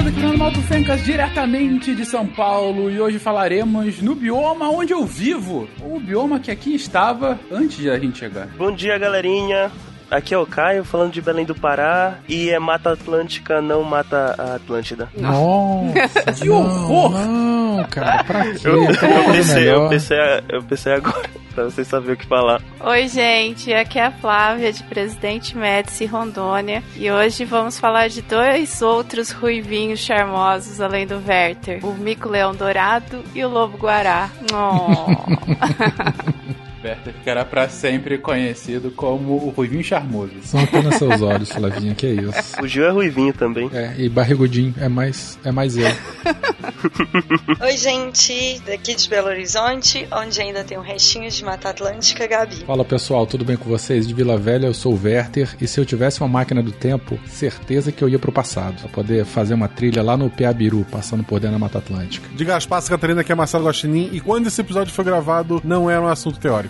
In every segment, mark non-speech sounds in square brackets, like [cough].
Estamos aqui no Malto Fencas diretamente de São Paulo e hoje falaremos no bioma onde eu vivo, o bioma que aqui estava antes de a gente chegar. Bom dia, galerinha. Aqui é o Caio, falando de Belém do Pará. E é Mata Atlântica, não Mata Atlântida. Nossa, [laughs] Que horror! Não, cara, pra quê? Eu, eu, pensei, eu, pensei, eu pensei agora, [laughs] pra vocês saberem o que falar. Oi, gente, aqui é a Flávia de Presidente Médici, Rondônia. E hoje vamos falar de dois outros ruivinhos charmosos além do Werther: o mico-leão dourado e o lobo-guará. Oh. [laughs] Werther ficará pra sempre conhecido como o Ruivinho Charmoso. São apenas seus olhos, Flavinha, que é isso. O Gil é ruivinho também. É, e barrigudinho, é mais, é mais eu. [laughs] Oi, gente, daqui de Belo Horizonte, onde ainda tem um restinho de Mata Atlântica, Gabi. Fala pessoal, tudo bem com vocês? De Vila Velha, eu sou o Werther, e se eu tivesse uma máquina do tempo, certeza que eu ia pro passado, pra poder fazer uma trilha lá no Piabiru, passando por dentro da Mata Atlântica. De Gaspar Catarina, que é Marcelo Guaxinim. E quando esse episódio foi gravado, não era um assunto teórico.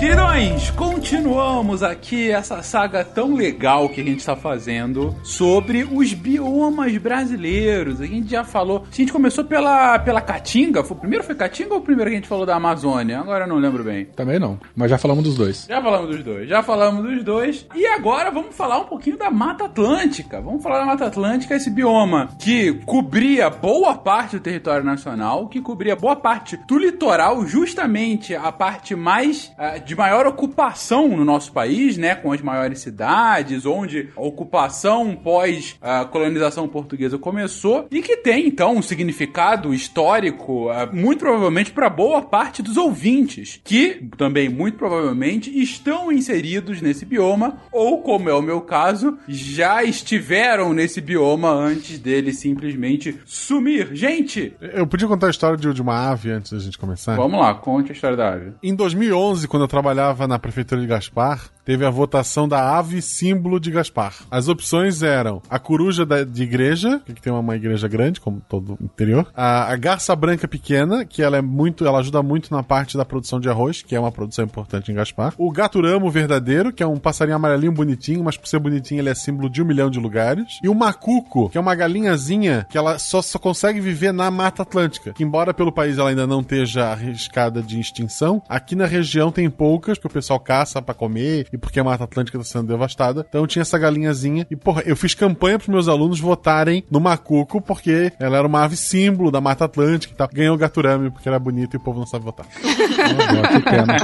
Queridões, continuamos aqui essa saga tão legal que a gente está fazendo sobre os biomas brasileiros. A gente já falou. A gente começou pela, pela Caatinga. Foi, primeiro foi Caatinga ou o primeiro que a gente falou da Amazônia? Agora eu não lembro bem. Também não, mas já falamos dos dois. Já falamos dos dois, já falamos dos dois. E agora vamos falar um pouquinho da Mata Atlântica. Vamos falar da Mata Atlântica, esse bioma que cobria boa parte do território nacional, que cobria boa parte do litoral, justamente a parte mais ah, de maior ocupação no nosso país, né? Com as maiores cidades, onde a ocupação pós a colonização portuguesa começou e que tem então um significado histórico, ah, muito provavelmente para boa parte dos ouvintes, que também muito provavelmente estão inseridos nesse bioma ou, como é o meu caso, já estiveram nesse bioma antes dele simplesmente sumir. Gente, Eu podia contar a história de, de uma ave antes da gente começar? vamos lá, conte a história da ave. Em 2011, quando eu trabalhava na prefeitura de Gaspar, teve a votação da ave símbolo de Gaspar. As opções eram a coruja da- de igreja, que tem uma, uma igreja grande, como todo o interior, a, a garça branca pequena, que ela é muito, ela ajuda muito na parte da produção de arroz, que é uma produção importante em Gaspar. O gaturamo verdadeiro, que é um passarinho amarelinho bonitinho, mas por ser bonitinho ele é símbolo de um milhão de lugares. E o macuco, que é uma galinhazinha que ela só, só consegue viver na Mata Atlântica. Que embora pelo país ela ainda não esteja arriscada de extinção, aqui na região tem poucas, porque o pessoal caça pra comer e porque a Mata Atlântica tá sendo devastada. Então tinha essa galinhazinha. E, porra, eu fiz campanha pros meus alunos votarem no macuco, porque ela era uma ave símbolo da Mata Atlântica e tal. Ganhou o gaturame, porque era bonito e o povo não sabe votar. Oh, que pena.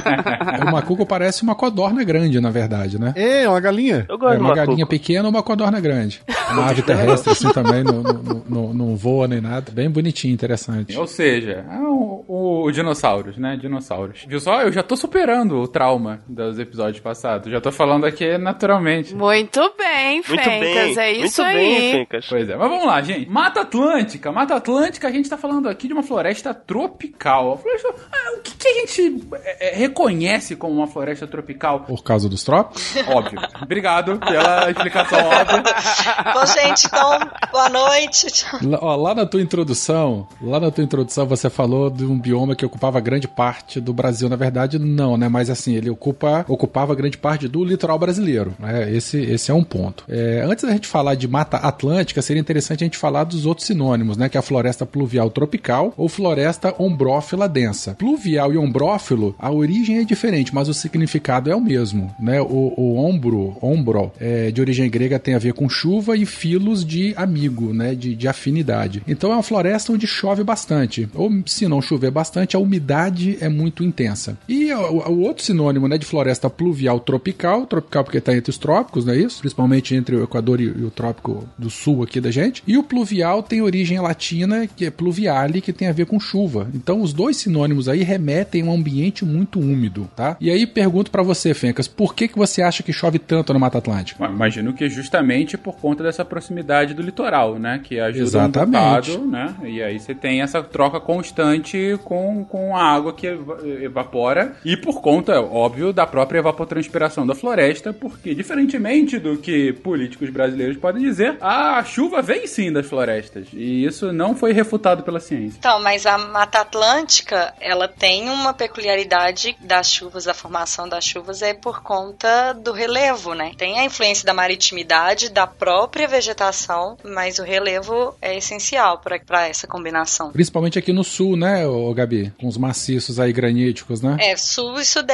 O macuco parece uma codorna grande, na verdade, né? É, uma galinha. Eu gosto É uma macuco. galinha pequena ou uma codorna grande. Uma ave terrestre assim também, não, não, não, não voa nem nada. Bem bonitinho, interessante. Ou seja, é o, o, o dinossauros, né? Dinossauros. Viu só? Eu já tô superando o trauma dos episódios passados. Já tô falando aqui naturalmente. Muito bem, Muito Fencas, bem. é isso muito aí. bem, Fencas. Pois é, mas vamos lá, gente. Mata Atlântica. Mata Atlântica, a gente tá falando aqui de uma floresta tropical. Floresta, ah, o que, que a gente é, é, reconhece como uma floresta tropical? Por causa dos trópicos? Óbvio. Obrigado pela explicação óbvia. Bom, gente, então, boa noite. Tchau. Lá, ó, lá na tua introdução, lá na tua introdução você falou de um bioma que ocupava grande parte do Brasil. Na verdade, não, né? Mas assim, ele ocupa, ocupava grande parte do litoral brasileiro. Né? Esse, esse é um ponto. É, antes da gente falar de Mata Atlântica, seria interessante a gente falar dos outros sinônimos, né? Que é a floresta pluvial tropical ou floresta ombrófila densa. Pluvial e ombrófilo, a origem é diferente, mas o significado é o mesmo, né? O, o ombro, ombro, é, de origem grega tem a ver com chuva e filos de amigo, né? De, de afinidade. Então é uma floresta onde chove bastante. Ou se não chover bastante, a umidade é muito intensa. E o, o outro sinônimo, né? De floresta pluvial tropical, tropical porque está entre os trópicos, não é isso? Principalmente entre o Equador e, o trópico do sul aqui da gente. E o pluvial tem origem latina, que é pluviale, que tem a ver com chuva. Então os dois sinônimos aí remetem tem um ambiente muito úmido, tá? E aí pergunto para você, Fencas, por que, que você acha que chove tanto na Mata Atlântica? Imagino que justamente por conta dessa proximidade do litoral, né? Que ajuda Exatamente. um bocado, né? E aí você tem essa troca constante com, com a água que evapora e por conta, óbvio, da própria evapotranspiração da floresta, porque diferentemente do que políticos brasileiros podem dizer, a chuva vem sim das florestas e isso não foi refutado pela ciência. Então, mas a Mata Atlântica, ela tem uma peculiaridade das chuvas, da formação das chuvas é por conta do relevo, né? Tem a influência da maritimidade, da própria vegetação, mas o relevo é essencial para essa combinação. Principalmente aqui no sul, né, Gabi? Com os maciços aí graníticos, né? É, sul e sudeste.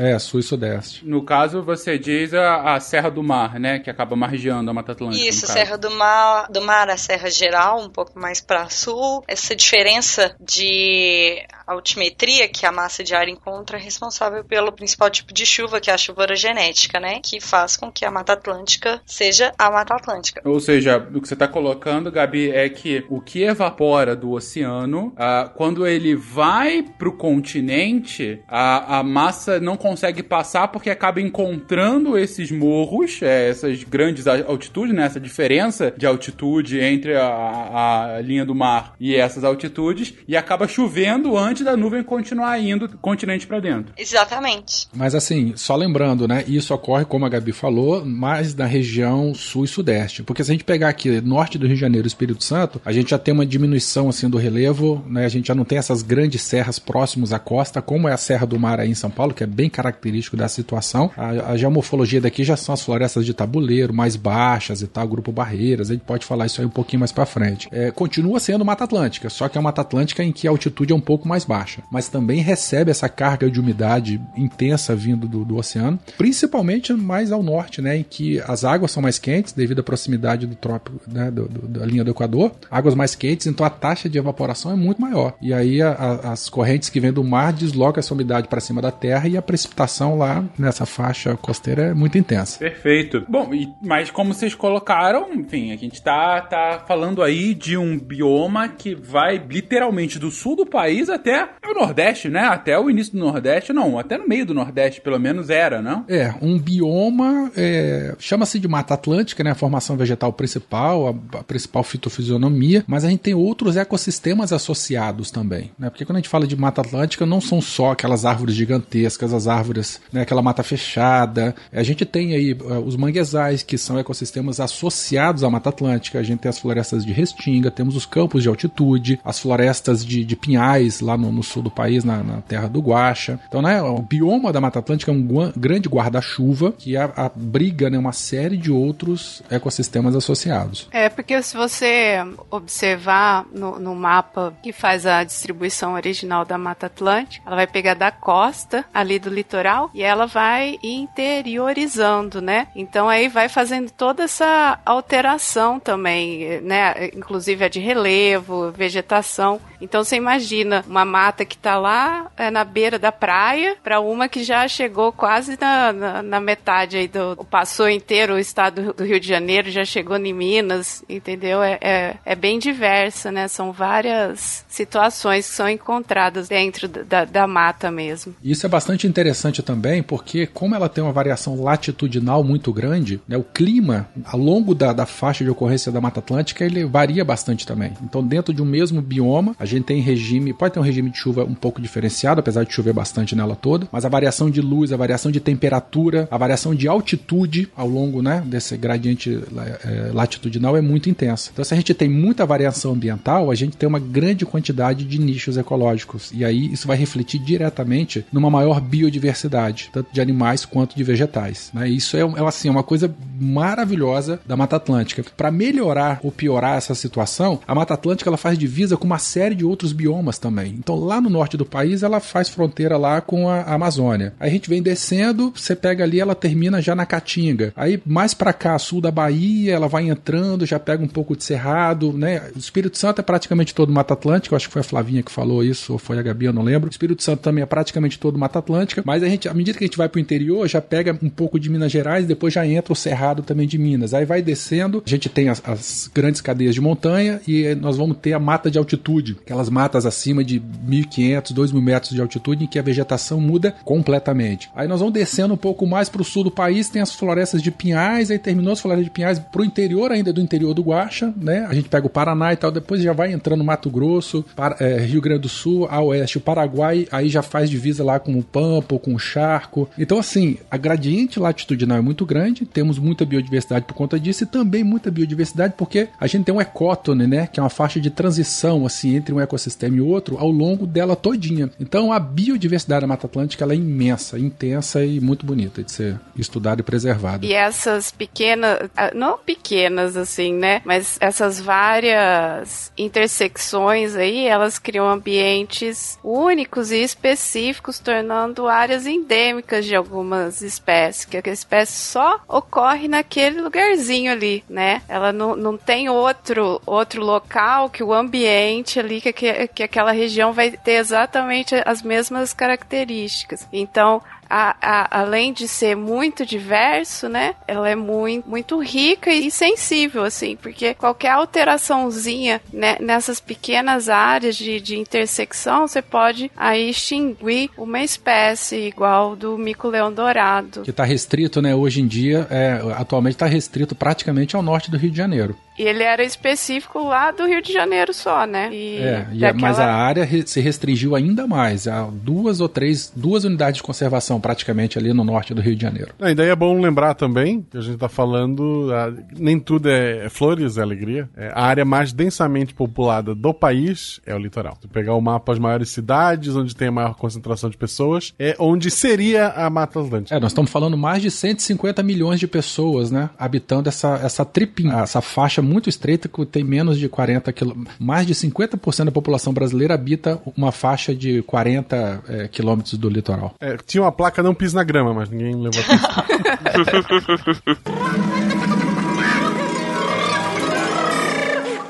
É, sul e sudeste. No caso, você diz a, a Serra do Mar, né? Que acaba margeando a Mata Atlântica. Isso, Serra do Mar, do Mar, a Serra Geral, um pouco mais para sul. Essa diferença de altimetria que a massa de ar encontra é responsável pelo principal tipo de chuva, que é a chuva orogenética, né? Que faz com que a Mata Atlântica seja a Mata Atlântica. Ou seja, o que você está colocando, Gabi, é que o que evapora do oceano, ah, quando ele vai pro continente, a, a massa não consegue passar porque acaba encontrando esses morros, é, essas grandes altitudes, né? Essa diferença de altitude entre a, a linha do mar e essas altitudes, e acaba chovendo antes da nuvem continuar indo continente para dentro. Exatamente. Mas assim, só lembrando, né? Isso ocorre, como a Gabi falou, mais na região sul e sudeste. Porque se a gente pegar aqui norte do Rio de Janeiro e Espírito Santo, a gente já tem uma diminuição assim do relevo, né? A gente já não tem essas grandes serras próximos à costa, como é a Serra do Mar aí em São Paulo, que é bem característico da situação. A, a geomorfologia daqui já são as florestas de tabuleiro, mais baixas e tal, grupo barreiras. A gente pode falar isso aí um pouquinho mais para frente. É, continua sendo Mata Atlântica, só que é uma Mata Atlântica em que a altitude é um pouco mais baixa, mas também recebe essa carga de umidade intensa vindo do, do oceano, principalmente mais ao norte, né, em que as águas são mais quentes devido à proximidade do trópico, né, do, do, da linha do Equador, águas mais quentes, então a taxa de evaporação é muito maior. E aí a, a, as correntes que vêm do mar deslocam essa umidade para cima da terra e a precipitação lá nessa faixa costeira é muito intensa. Perfeito. Bom, e, mas como vocês colocaram, enfim, a gente tá, tá falando aí de um bioma que vai literalmente do sul do país até o Nordeste, né? Até o início do Nordeste, não, até no meio do Nordeste, pelo menos era, não? É, um bioma, é, chama-se de Mata Atlântica, né? A formação vegetal principal, a, a, principal fitofisionomia, mas a gente tem outros ecossistemas associados também, né? Porque quando a gente fala de Mata Atlântica, não são só aquelas árvores gigantescas, as árvores, né? Aquela mata fechada. A gente tem aí uh, os manguezais, que são ecossistemas associados à Mata Atlântica. A gente tem as florestas de restinga, temos os campos de altitude, as florestas de, de pinhais lá no, no sul do país, na, na, terra do Guaxa. Então, né, o bioma da Mata Atlântica é um gu grande guarda-chuva que abriga né, uma série de outros ecossistemas associados. É, porque se você observar no, no mapa que faz a distribuição original da Mata Atlântica, ela vai pegar da costa ali do litoral e ela vai interiorizando, né? Então aí vai fazendo toda essa alteração também, né? Inclusive a de relevo, vegetação. Então você imagina uma mata que está lá é, na beira da praia para uma que já chegou quase na, na, na, metade aí do. Passou inteiro o estado do Rio de Janeiro, já chegou em Minas, entendeu? É, é, é bem diversa, né? São várias situações que são encontradas dentro da, da mata mesmo. Isso é bastante interessante também, porque como ela tem uma variação latitudinal muito grande, né, o clima ao longo da, da faixa de ocorrência da Mata Atlântica ele varia bastante também. Então, dentro de um mesmo bioma, a gente tem regime, pode ter um regime de chuva um pouco diferenciado, apesar de chover bastante nela toda, mas a variação de luz, a variação de temperatura, a variação de altitude ao longo né, desse gradiente é, latitudinal é muito intensa. Então, se a gente tem muita variação ambiental, a gente tem uma grande quantidade de nichos ecológicos. E aí isso vai refletir diretamente numa maior biodiversidade, tanto de animais quanto de vegetais. Né? Isso é, é assim, uma coisa maravilhosa da Mata Atlântica. Para melhorar ou piorar essa situação, a Mata Atlântica ela faz divisa com uma série de outros biomas também. Então, lá no norte do país, ela faz fronteira lá com a Amazônia. Aí a gente vem descendo, você pega ali, ela termina já na Caatinga. Aí mais para cá, sul da Bahia, ela vai entrando, já pega um pouco de cerrado, né? O Espírito Santo é praticamente todo Mata Atlântica, acho que foi a Flavinha que falou isso, ou foi a Gabi, eu não lembro. O Espírito Santo também é praticamente todo Mata Atlântica, mas a gente, à medida que a gente vai pro interior, já pega um pouco de Minas Gerais, depois já entra o cerrado também de Minas. Aí vai descendo, a gente tem as, as grandes cadeias de montanha e nós vamos ter a mata de altitude, aquelas matas acima de 1.500, 2.000 metros de altitude, em que a vegetação muda completamente. Aí nós vamos descendo um pouco mais para o sul do país, tem as florestas de pinhais, aí terminou as florestas de pinhais para o interior ainda do interior do Guaxa, né? A gente pega o Paraná e tal, depois já vai entrando Mato Grosso, para, é, Rio Grande do Sul, a oeste, o Paraguai, aí já faz divisa lá com o Pampo, com o Charco. Então, assim, a gradiente latitudinal é muito grande, temos muita biodiversidade por conta disso e também muita biodiversidade porque a gente tem um ecótone, né? Que é uma faixa de transição, assim, entre um ecossistema e outro ao longo dela todinha. Então, a biodiversidade da Mata Atlântica ela é imensa, intensa e muito bonita de ser estudada e preservada. E essas pequenas, ah, não pequenas assim, né? Mas essas várias intersecções aí, elas criam ambientes únicos e específicos, tornando áreas endêmicas de algumas espécies, que a espécie só ocorre naquele lugarzinho ali, né? Ela não, não tem outro, outro local que o ambiente ali, que, que, que aquela região vai ter exatamente as mesmas características. Então, a, a, além de ser muito diverso, né? Ela é muito, muito rica e sensível, assim, porque qualquer alteraçãozinha né, nessas pequenas áreas de, de intersecção, você pode aí extinguir uma espécie igual do mico-leão dourado. Que está restrito, né? Hoje em dia, é, atualmente está restrito praticamente ao norte do Rio de Janeiro. E ele era específico lá do Rio de Janeiro só, né? E é, e daquela... mas a área se restringiu ainda mais. Há duas ou três, duas unidades de conservação praticamente ali no norte do Rio de Janeiro. É, e daí é bom lembrar também que a gente está falando, a, nem tudo é, é, flores, é alegria. É, a área mais densamente populada do país é o litoral. Se pegar o mapa, as maiores cidades, onde tem a maior concentração de pessoas, é onde seria a Mata Atlântica. É, nós estamos falando mais de 150 milhões de pessoas, né? Habitando essa, essa tripinha, essa faixa muito estreita que tem menos de 40 quilômetros. Mais de 50% da população brasileira habita uma faixa de 40 é, quilômetros do litoral. É, tinha uma placa não pisa na grama, mas ninguém levou atenção. [laughs]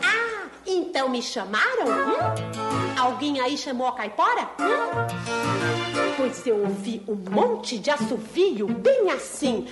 ah, então me chamaram? Hum? Alguém aí chamou a caipora? Hum? Pois eu ouvi um monte de assovio bem assim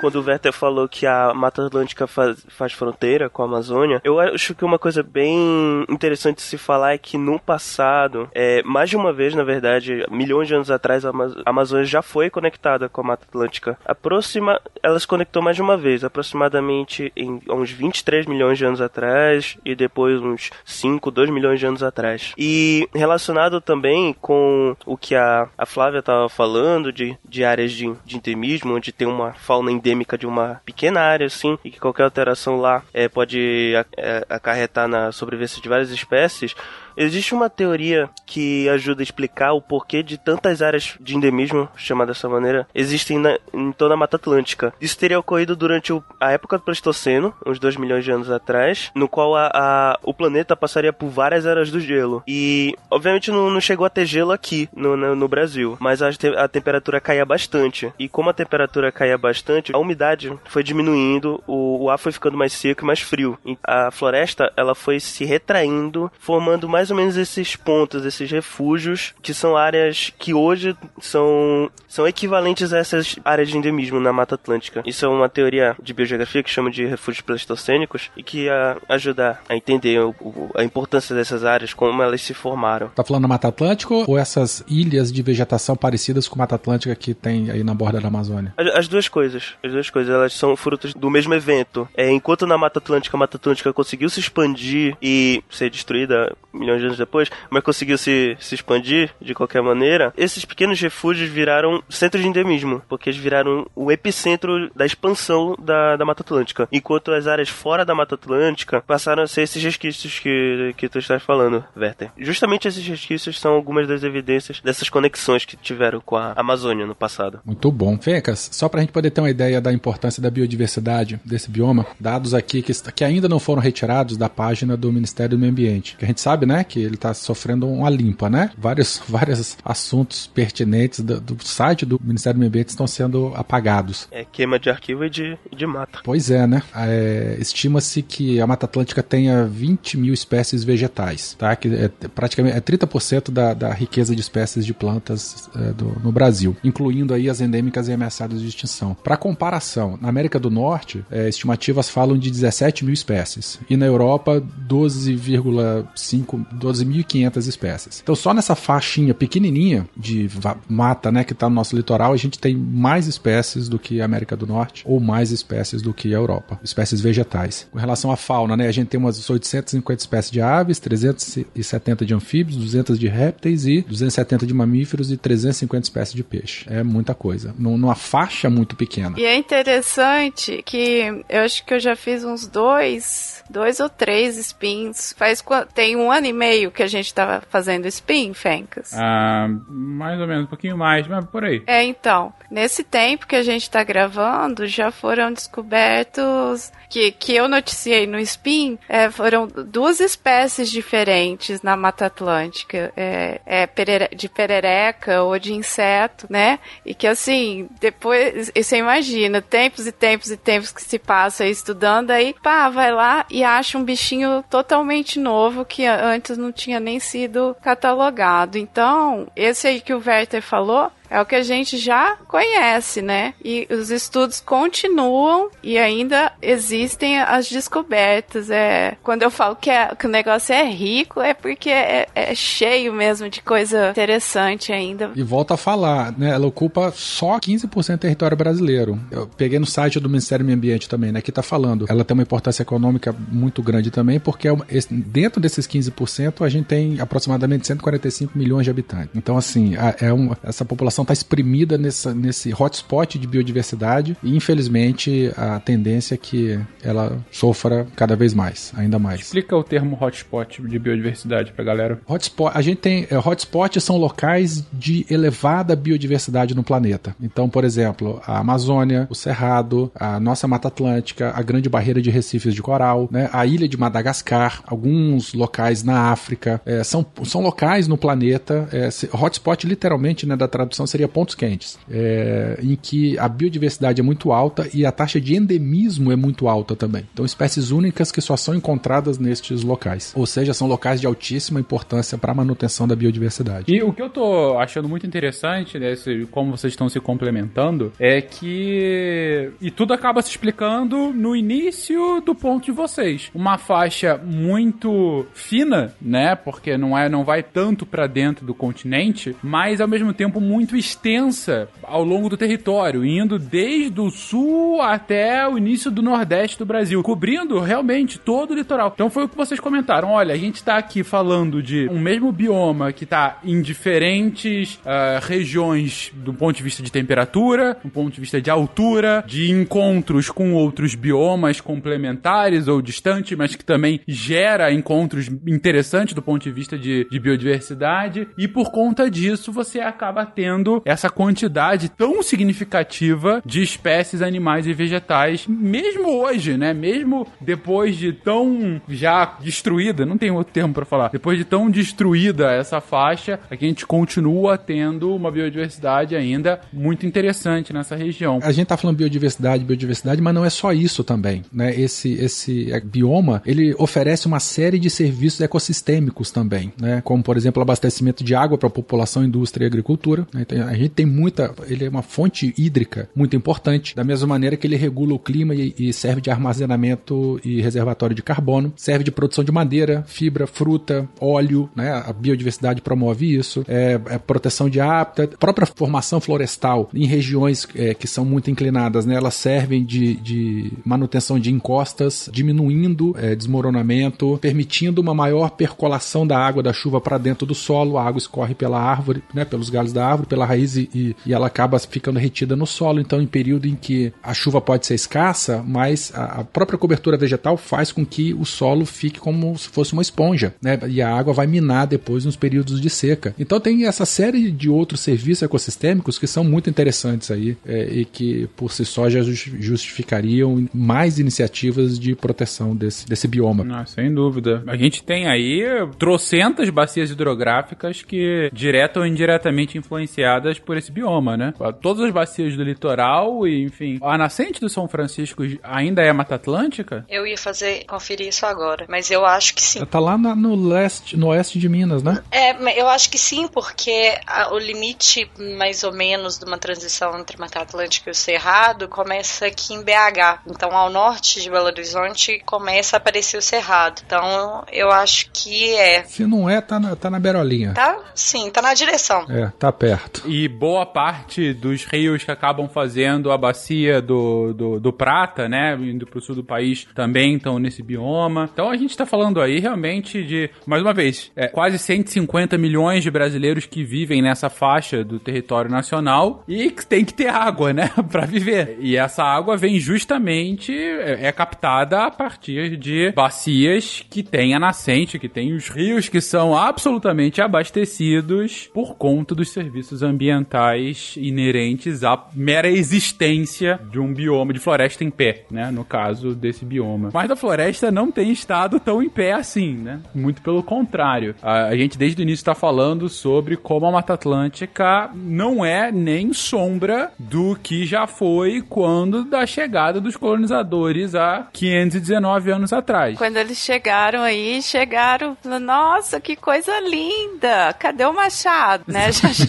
quando o Werther falou que a Mata Atlântica faz, faz, fronteira com a Amazônia, eu acho que uma coisa bem interessante de se falar é que no passado, é, mais de uma vez, na verdade, milhões de anos atrás, a Amazônia já foi conectada com a Mata Atlântica. Aproxima, ela se conectou mais de uma vez, aproximadamente em uns 23 milhões de anos atrás e depois uns 5, 2 milhões de anos atrás. E relacionado também com o que a, a Flávia estava falando de, de áreas de, de endemismo, onde tem uma fauna endêmica de uma pequena área, assim, e que qualquer alteração lá é, pode é, acarretar na sobrevivência de várias espécies, Existe uma teoria que ajuda a explicar o porquê de tantas áreas de endemismo, chamada dessa maneira, existem na, em toda a Mata Atlântica. Isso teria ocorrido durante o, a época do Pleistoceno, uns 2 milhões de anos atrás, no qual a, a, o planeta passaria por várias eras do gelo. E, obviamente, não, não chegou a ter gelo aqui no, no, no Brasil, mas a, a, temperatura caía bastante. E como a temperatura caía bastante, a umidade foi diminuindo, o, o ar foi ficando mais seco e mais frio. E a floresta, ela foi se retraindo, formando mais mais ou menos esses pontos, esses refúgios, que são áreas que hoje são, são equivalentes a essas áreas de endemismo na Mata Atlântica. Isso é uma teoria de biogeografia que chama de refúgios pleistocênicos e que a, ajuda a entender o, o, a importância dessas áreas, como elas se formaram. Tá falando da Mata Atlântica ou essas ilhas de vegetação parecidas com a Mata Atlântica que tem aí na borda da Amazônia? As, as duas coisas. As duas coisas, elas são frutos do mesmo evento. É, enquanto na Mata Atlântica a Mata Atlântica conseguiu se expandir e ser destruída milhões milhões de anos depois, mas conseguiu se, se expandir de qualquer maneira, esses pequenos refúgios viraram centros de endemismo, porque eles viraram o epicentro da expansão da, da Mata Atlântica. Enquanto as áreas fora da Mata Atlântica passaram a ser esses resquícios que, que tu estás falando, Werther. Justamente esses resquícios são algumas das evidências dessas conexões que tiveram com a Amazônia no passado. Muito bom. Fecas, só para a gente poder ter uma ideia da importância da biodiversidade desse bioma, dados aqui que, que ainda não foram retirados da página do Ministério do Meio Ambiente. Que a gente sabe, né, que ele está sofrendo uma limpa, né? Vários, [laughs] vários assuntos pertinentes do, do, site do Ministério do Meio Ambiente estão sendo apagados. É queima de arquivo e de, de mata. Pois é, né? É, Estima-se que a Mata Atlântica tenha 20 mil espécies vegetais, tá? Que é praticamente é 30% da, da riqueza de espécies de plantas é, do, no Brasil, incluindo aí as endêmicas e ameaçadas de extinção. Para comparação, na América do Norte, é, estimativas falam de 17 mil espécies. E na Europa, 12,5, 12.500 espécies. Então, só nessa faixinha pequenininha de mata, né, que está no nosso litoral, a gente tem mais espécies do que a América do Norte, ou mais espécies do que a Europa. Espécies vegetais. Com relação à fauna, né, a gente tem umas 850 espécies de aves, 370 de anfíbios, 200 de répteis e 270 de mamíferos e 350 espécies de peixe. É muita coisa. Numa faixa muito pequena. E é interessante que eu acho que eu já fiz uns dois dois ou três spins. Faz tem um ano e meio que a gente tava fazendo spin, Fencas. Ah, mais ou menos, um pouquinho mais, mas por aí. É, então, nesse tempo que a gente tá gravando, já foram descobertos que, que eu noticiei no spin, é, foram duas espécies diferentes na Mata Atlântica, é, é perere, de perereca ou de inseto, né? E que assim, depois, você imagina, tempos e tempos e tempos que se passa estudando, aí, pá, vai lá e acha um bichinho totalmente novo que antes não tinha nem sido catalogado. Então, esse aí que o Werther falou é o que a gente já conhece, né? E os estudos continuam e ainda existem as descobertas. É, quando eu falo que, é, que o negócio é rico, é porque é, é, cheio mesmo de coisa interessante ainda. E volta a falar, né? Ela ocupa só 15% do território brasileiro. Eu peguei no site do Ministério do Meio Ambiente também, né? Que tá falando. Ela tem uma importância econômica muito grande também, porque é dentro desses 15% a gente tem aproximadamente 145 milhões de habitantes. Então, assim, é uma, essa população população está exprimida nessa, nesse hotspot de biodiversidade e, infelizmente, a tendência é que ela sofra cada vez mais, ainda mais. Explica o termo hotspot de biodiversidade para galera. Hotspot, a gente tem é, hotspots são locais de elevada biodiversidade no planeta. Então, por exemplo, a Amazônia, o Cerrado, a nossa Mata Atlântica, a Grande Barreira de Recifes de Coral, né, a ilha de Madagascar, alguns locais na África, é, são, são locais no planeta. É, hotspot, literalmente, né, da tradução seria pontos quentes, é, em que a biodiversidade é muito alta e a taxa de endemismo é muito alta também. Então, espécies únicas que só são encontradas nestes locais. Ou seja, são locais de altíssima importância para a manutenção da biodiversidade. E o que eu tô achando muito interessante, né, como vocês estão se complementando, é que. E tudo acaba se explicando no início do ponto de vocês. Uma faixa muito fina, né? Porque não é, não vai tanto para dentro do continente, mas ao mesmo tempo muito extensa ao longo do território, indo desde o sul até o início do nordeste do Brasil, cobrindo realmente todo o litoral. Então foi o que vocês comentaram. Olha, a gente está aqui falando de um mesmo bioma que está em diferentes uh, regiões do ponto de vista de temperatura, do ponto de vista de altura, de encontros com outros biomas complementares ou distantes, mas que também gera encontros interessantes do ponto de vista de, de biodiversidade. E por conta disso, você acaba tendo essa quantidade tão significativa de espécies animais e vegetais, mesmo hoje, né? Mesmo depois de tão já destruída, não tem outro termo para falar, depois de tão destruída essa faixa, a gente continua tendo uma biodiversidade ainda muito interessante nessa região. A gente tá falando biodiversidade, biodiversidade, mas não é só isso também, né? Esse esse bioma, ele oferece uma série de serviços ecossistêmicos também, né? Como por exemplo, abastecimento de água para a população, indústria e agricultura, né? Então, a gente tem muita. Ele é uma fonte hídrica muito importante, da mesma maneira que ele regula o clima e, e serve de armazenamento e reservatório de carbono, serve de produção de madeira, fibra, fruta, óleo, né? A biodiversidade promove isso, é, é proteção de hábitat, própria formação florestal em regiões é, que são muito inclinadas, né? Elas servem de, de manutenção de encostas, diminuindo é, desmoronamento, permitindo uma maior percolação da água da chuva para dentro do solo, a água escorre pela árvore, né? Pelos galhos da árvore, pela raiz e, e, ela acaba ficando retida no solo. Então, em período em que a chuva pode ser escassa, mas a, a própria cobertura vegetal faz com que o solo fique como se fosse uma esponja, né? E a água vai minar depois nos períodos de seca. Então, tem essa série de outros serviços ecossistêmicos que são muito interessantes aí é, e que por si só já justificariam mais iniciativas de proteção desse, desse bioma. Ah, sem dúvida. A gente tem aí trocentas bacias hidrográficas que direta ou indiretamente influenciaram por esse bioma, né? Todas as bacias do litoral e, enfim, a nascente do São Francisco ainda é Mata Atlântica? Eu ia fazer, conferir isso agora, mas eu acho que sim. Tá lá na, no leste, no oeste de Minas, né? É, eu acho que sim, porque a, o limite, mais ou menos, de uma transição entre Mata Atlântica e o Cerrado começa aqui em BH. Então, ao norte de Belo Horizonte começa a aparecer o Cerrado. Então, eu acho que é. Se não é, tá na, tá na berolinha. Tá, sim, tá na direção. É, tá perto. E boa parte dos rios que acabam fazendo a bacia do, do, do Prata, né, indo pro sul do país, também estão nesse bioma. Então, a gente tá falando aí realmente de, mais uma vez, é, quase 150 milhões de brasileiros que vivem nessa faixa do território nacional e que tem que ter água, né, [laughs] para viver. E essa água vem justamente é, é, captada a partir de bacias que tem a nascente, que tem os rios que são absolutamente abastecidos por conta dos serviços ambientais inerentes à mera existência de um bioma de floresta em pé, né, no caso desse bioma. Mas a floresta não tem estado tão em pé assim, né? Muito pelo contrário. A, a gente desde o início está falando sobre como a Mata Atlântica não é nem sombra do que já foi quando da chegada dos colonizadores há 519 anos atrás. Quando eles chegaram aí, chegaram, nossa, que coisa linda! Cadê o machado? Né? [laughs] Já, che...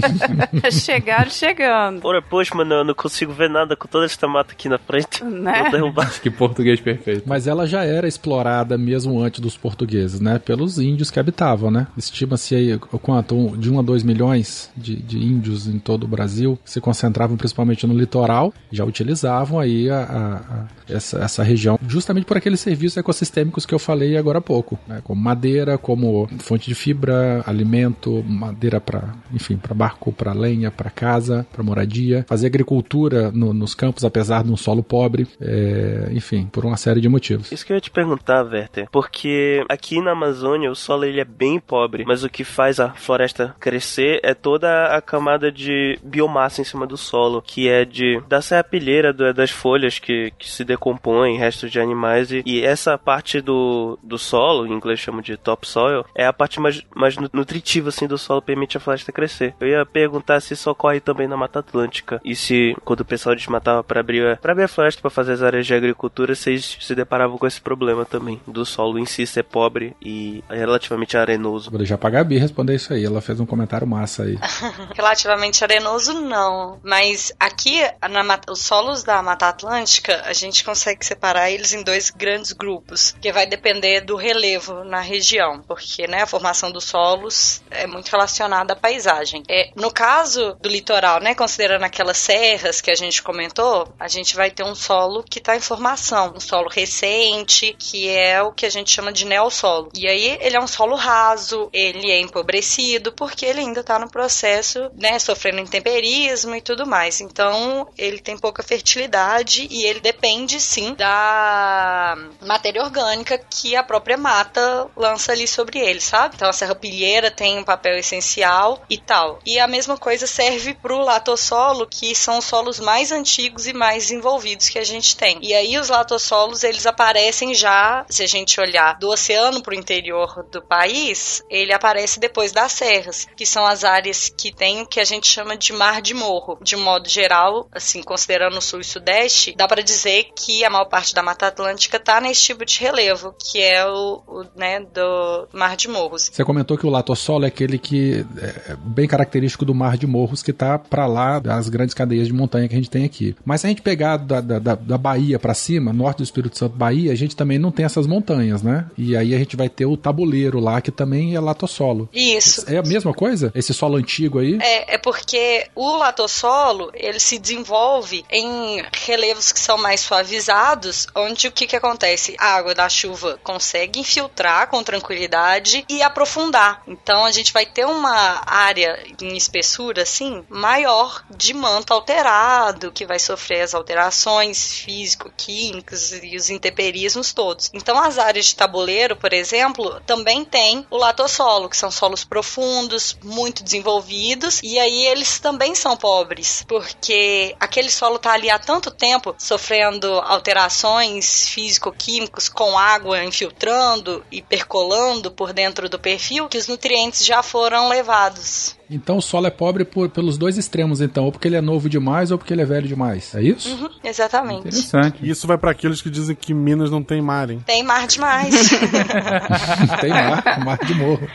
[laughs] chegaram chegando. Ora, pois, mano, eu não consigo ver nada com toda esta mata aqui na frente. Né? Vou derrubar. Que português perfeito. Mas ela já era explorada mesmo antes dos portugueses, né? Pelos índios que habitavam, né? Estima-se aí quanto? De 1 a 2 milhões de, de índios em todo o Brasil, que se concentravam principalmente no litoral, já utilizavam aí a, a, a essa, essa região, justamente por aqueles serviços ecossistêmicos que eu falei agora há pouco, né? como madeira, como fonte de fibra, alimento, madeira para, enfim, para barco, para lenha, para casa, para moradia, fazer agricultura no, nos campos, apesar de um solo pobre, é, enfim, por uma série de motivos. Isso que eu ia te perguntar, Werther, porque aqui na Amazônia o solo ele é bem pobre, mas o que faz a floresta crescer é toda a camada de biomassa em cima do solo, que é de da serrapilheira das folhas que, que se decompõem, restos de animais, e, e, essa parte do, do solo, em inglês chama de topsoil, é a parte mais, mais nutritiva assim, do solo, permite a floresta crescer. Eu ia perguntar se isso ocorre também na Mata Atlântica, e se quando o pessoal desmatava para abrir, pra abrir a floresta para fazer as áreas de agricultura, vocês se deparavam com esse problema também, do solo em si ser pobre e relativamente arenoso. Vou deixar pra Gabi responder isso aí, ela fez um comentário massa aí. [laughs] relativamente arenoso, não. Mas aqui, na, os solos da Mata Atlântica, a gente consegue separar eles em dois grandes grupos, que vai depender do relevo na região, porque né, a formação dos solos é muito relacionada à paisagem. É, no caso do litoral, né, considerando aquelas serras que a gente comentou, a gente vai ter um solo que está em formação, um solo recente, que é o que a gente chama de neossolo. E aí ele é um solo raso, ele é empobrecido, porque ele ainda está no processo, né, sofrendo intemperismo e tudo mais. Então ele tem pouca fertilidade e ele depende sim da matéria orgânica que a própria mata lança ali sobre ele, sabe? Então a serrapilheira tem um papel essencial e tal. E a mesma coisa serve pro latossolo, que são os solos mais antigos e mais desenvolvidos que a gente tem. E aí os latossolos, eles aparecem já, se a gente olhar do oceano pro interior do país, ele aparece depois das serras, que são as áreas que tem o que a gente chama de mar de morro. De modo geral, assim, considerando o sul e sudeste, dá para dizer que a maior parte da Mata Atlântica está nesse tipo de relevo, que é o, o, né, do Mar de Morros. Você comentou que o latossolo é aquele que é bem característico do Mar de Morros, que está para lá das grandes cadeias de montanha que a gente tem aqui. Mas se a gente pegar da, da, da Bahia para cima, norte do Espírito Santo, Bahia, a gente também não tem essas montanhas, né? E aí a gente vai ter o tabuleiro lá, que também é latossolo. Isso. É a mesma coisa? Esse solo antigo aí? É, é porque o latossolo, ele se desenvolve em relevos que são mais suavizados, onde o que, que acontece? A água da chuva consegue infiltrar com tranquilidade e aprofundar. Então a gente vai ter uma área em espessura assim maior de manto alterado, que vai sofrer as alterações físico-químicas e os intemperismos todos. Então as áreas de tabuleiro, por exemplo, também tem o latossolo, que são solos profundos, muito desenvolvidos, e aí eles também são pobres, porque aquele solo está ali há tanto tempo sofrendo alterações físico-químicos com água infiltrando e percolando por dentro do perfil que os nutrientes já foram levados. Então o solo é pobre por- pelos dois extremos, então. Ou porque ele é novo demais ou porque ele é velho demais. É isso? Uhum, exatamente. Interessante. E isso vai pra aqueles que dizem que Minas não tem mar, hein? Tem mar demais. [laughs] Tem mar, mar de morro.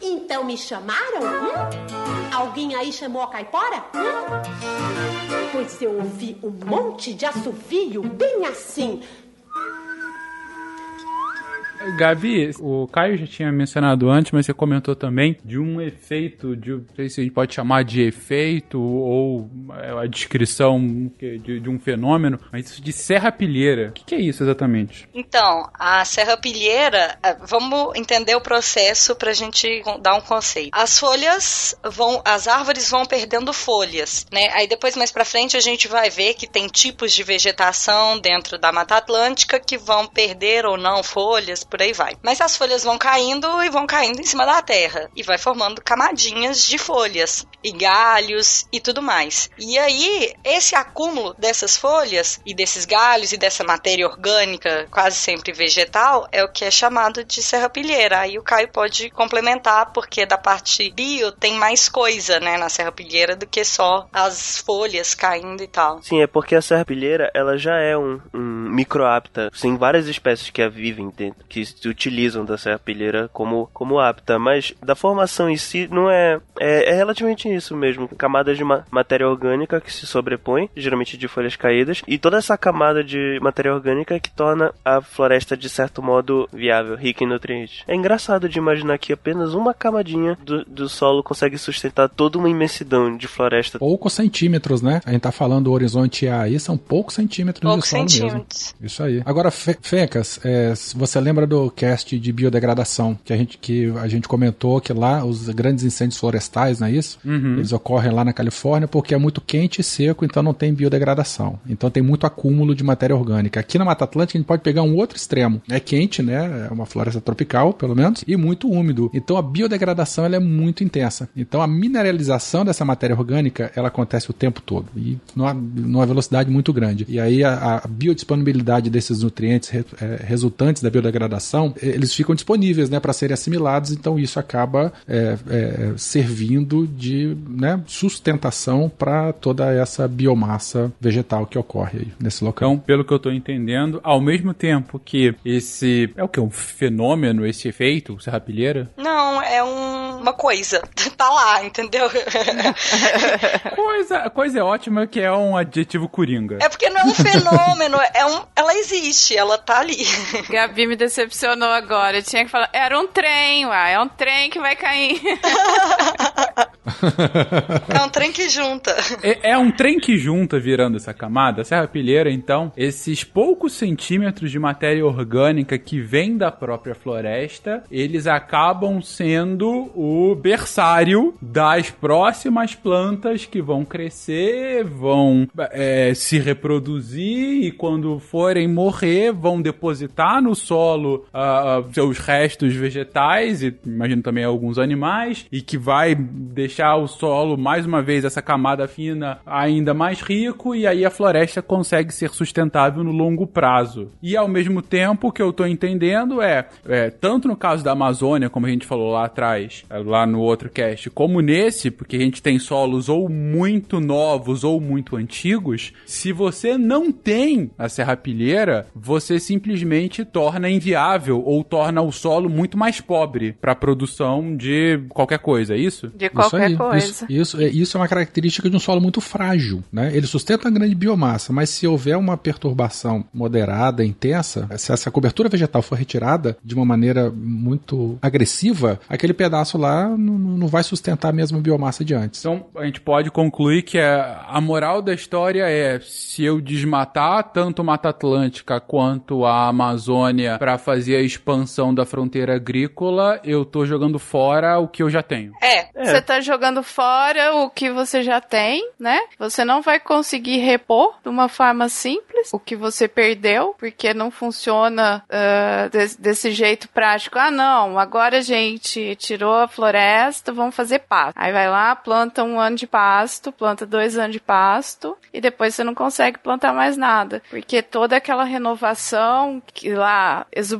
Então me chamaram? Hum? Alguém aí chamou a caipora? Hum? Pois eu ouvi um monte de assovio bem assim. Gabi, o Caio já tinha mencionado antes, mas você comentou também de um efeito, de, não sei se a gente pode chamar de efeito ou é, a descrição de, de um fenômeno, mas isso de serrapilheira. O que, que é isso exatamente? Então, a serrapilheira, eh, vamos entender o processo para a gente dar um conceito. As folhas vão, as árvores vão perdendo folhas, né? Aí depois mais para frente a gente vai ver que tem tipos de vegetação dentro da Mata Atlântica que vão perder ou não folhas, por aí vai. Mas as folhas vão caindo e vão caindo em cima da terra e vai formando camadinhas de folhas e galhos e tudo mais. E aí, esse acúmulo dessas folhas e desses galhos e dessa matéria orgânica, quase sempre vegetal, é o que é chamado de serrapilheira. Aí o Caio pode complementar, porque da parte bio tem mais coisa, né, na serrapilheira do que só as folhas caindo e tal. Sim, é porque a serrapilheira, ela já é um, um microapta. Tem várias espécies que a vivem dentro, que se utilizam da serrapilheira como, como apta, mas da formação em si não é, é, é relativamente isso mesmo. Camadas de ma- matéria orgânica que se sobrepõem, geralmente de folhas caídas, e toda essa camada de matéria orgânica que torna a floresta de certo modo viável, rica em nutrientes. É engraçado de imaginar que apenas uma camadinha do, do solo consegue sustentar toda uma imensidão de floresta. Poucos centímetros, né? A gente tá falando o horizonte A aí, são poucos centímetros Poucos de solo mesmo. centímetros. Isso aí. Agora, Fe- Fecas, é, se você lembra do cast de biodegradação que a gente, que a gente comentou que lá os grandes incêndios florestais, não é isso? Eles ocorrem lá na Califórnia porque é muito quente e seco, então não tem biodegradação. Então tem muito acúmulo de matéria orgânica. Aqui na Mata Atlântica a gente pode pegar um outro extremo. É quente, né? É uma floresta tropical, pelo menos, e muito úmido. Então a biodegradação ela é muito intensa. Então a mineralização dessa matéria orgânica ela acontece o tempo todo e numa, numa velocidade muito grande. E aí a, a biodisponibilidade desses nutrientes re- é, resultantes da biodegradação eh, eles ficam disponíveis, né, para serem assimilados. Então isso acaba é, é, servindo de né, sustentação para toda essa biomassa vegetal que ocorre aí nesse local. Então, pelo que eu tô entendendo, ao mesmo tempo que esse é o que um fenômeno, esse efeito, serrapilheira, Não, é um- uma coisa. [laughs] Tá lá, entendeu? [laughs] coisa, coisa é ótima que é um adjetivo coringa. É porque não é um fenômeno, é um, ela existe, ela tá ali. Gabi me decepcionou agora. Eu tinha que falar, era um trem, uai. É um trem que vai cair. [laughs] É um trem que junta. É, é um trem que junta virando essa camada. A serrapilheira, então, esses poucos centímetros de matéria orgânica que vem da própria floresta, eles acabam sendo o berçário das próximas plantas que vão crescer, vão é, se reproduzir e quando forem morrer, vão depositar no solo ah, seus restos vegetais e imagino também alguns animais e que vai deixar o solo mais uma vez essa camada fina ainda mais rico e aí a floresta consegue ser sustentável no longo prazo. E ao mesmo tempo o que eu tô entendendo é, é, tanto no caso da Amazônia, como a gente falou lá atrás, é, lá no outro cast, como nesse, porque a gente tem solos ou muito novos ou muito antigos, se você não tem a serrapilheira, você simplesmente torna inviável ou torna o solo muito mais pobre para a produção de qualquer coisa, é isso? De qualquer isso aí, coisa. Isso, isso, é- isso é uma característica de um solo muito frágil, né? Ele sustenta uma grande biomassa, mas se houver uma perturbação moderada, intensa, se essa cobertura vegetal for retirada de uma maneira muito agressiva, aquele pedaço lá não, não vai sustentar a mesma biomassa de antes. Então a gente pode concluir que é, a moral da história é se eu desmatar tanto Mata Atlântica quanto a Amazônia para fazer a expansão da fronteira agrícola, eu tô jogando fora o que eu já tenho. É, É. Você tá jogando fora o que você já tem, né? Você não vai conseguir repor de uma forma simples o que você perdeu, porque não funciona uh, desse, desse jeito prático. Ah, não, agora a gente tirou a floresta, vamos fazer pasto. Aí vai lá, planta um ano de pasto, planta dois anos de pasto, e depois você não consegue plantar mais nada. Porque toda aquela renovação que lá exuberante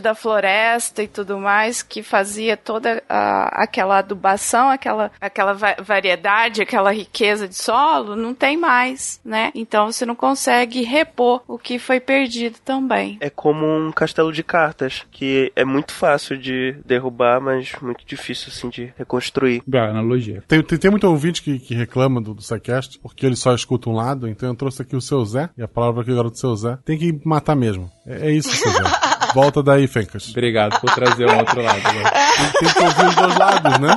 da floresta e tudo mais, que fazia toda a, aquela adubação, aquela, aquela va variedade, aquela riqueza de solo, não tem mais, né? Então você não consegue repor o que foi perdido também. É como um castelo de cartas, que é muito fácil de derrubar, mas muito difícil assim de reconstruir. Boa analogia. Tem, tem, tem muito ouvinte que, que reclama do, do SciCast, porque ele só escuta um lado, então eu trouxe aqui o seu Zé, e a palavra que eu do seu Zé tem que matar mesmo. É, é isso, seu [laughs] Zé. Volta daí, Fencas. Obrigado por trazer um outro lado. Né? Tem que ouvir os dois lados, né?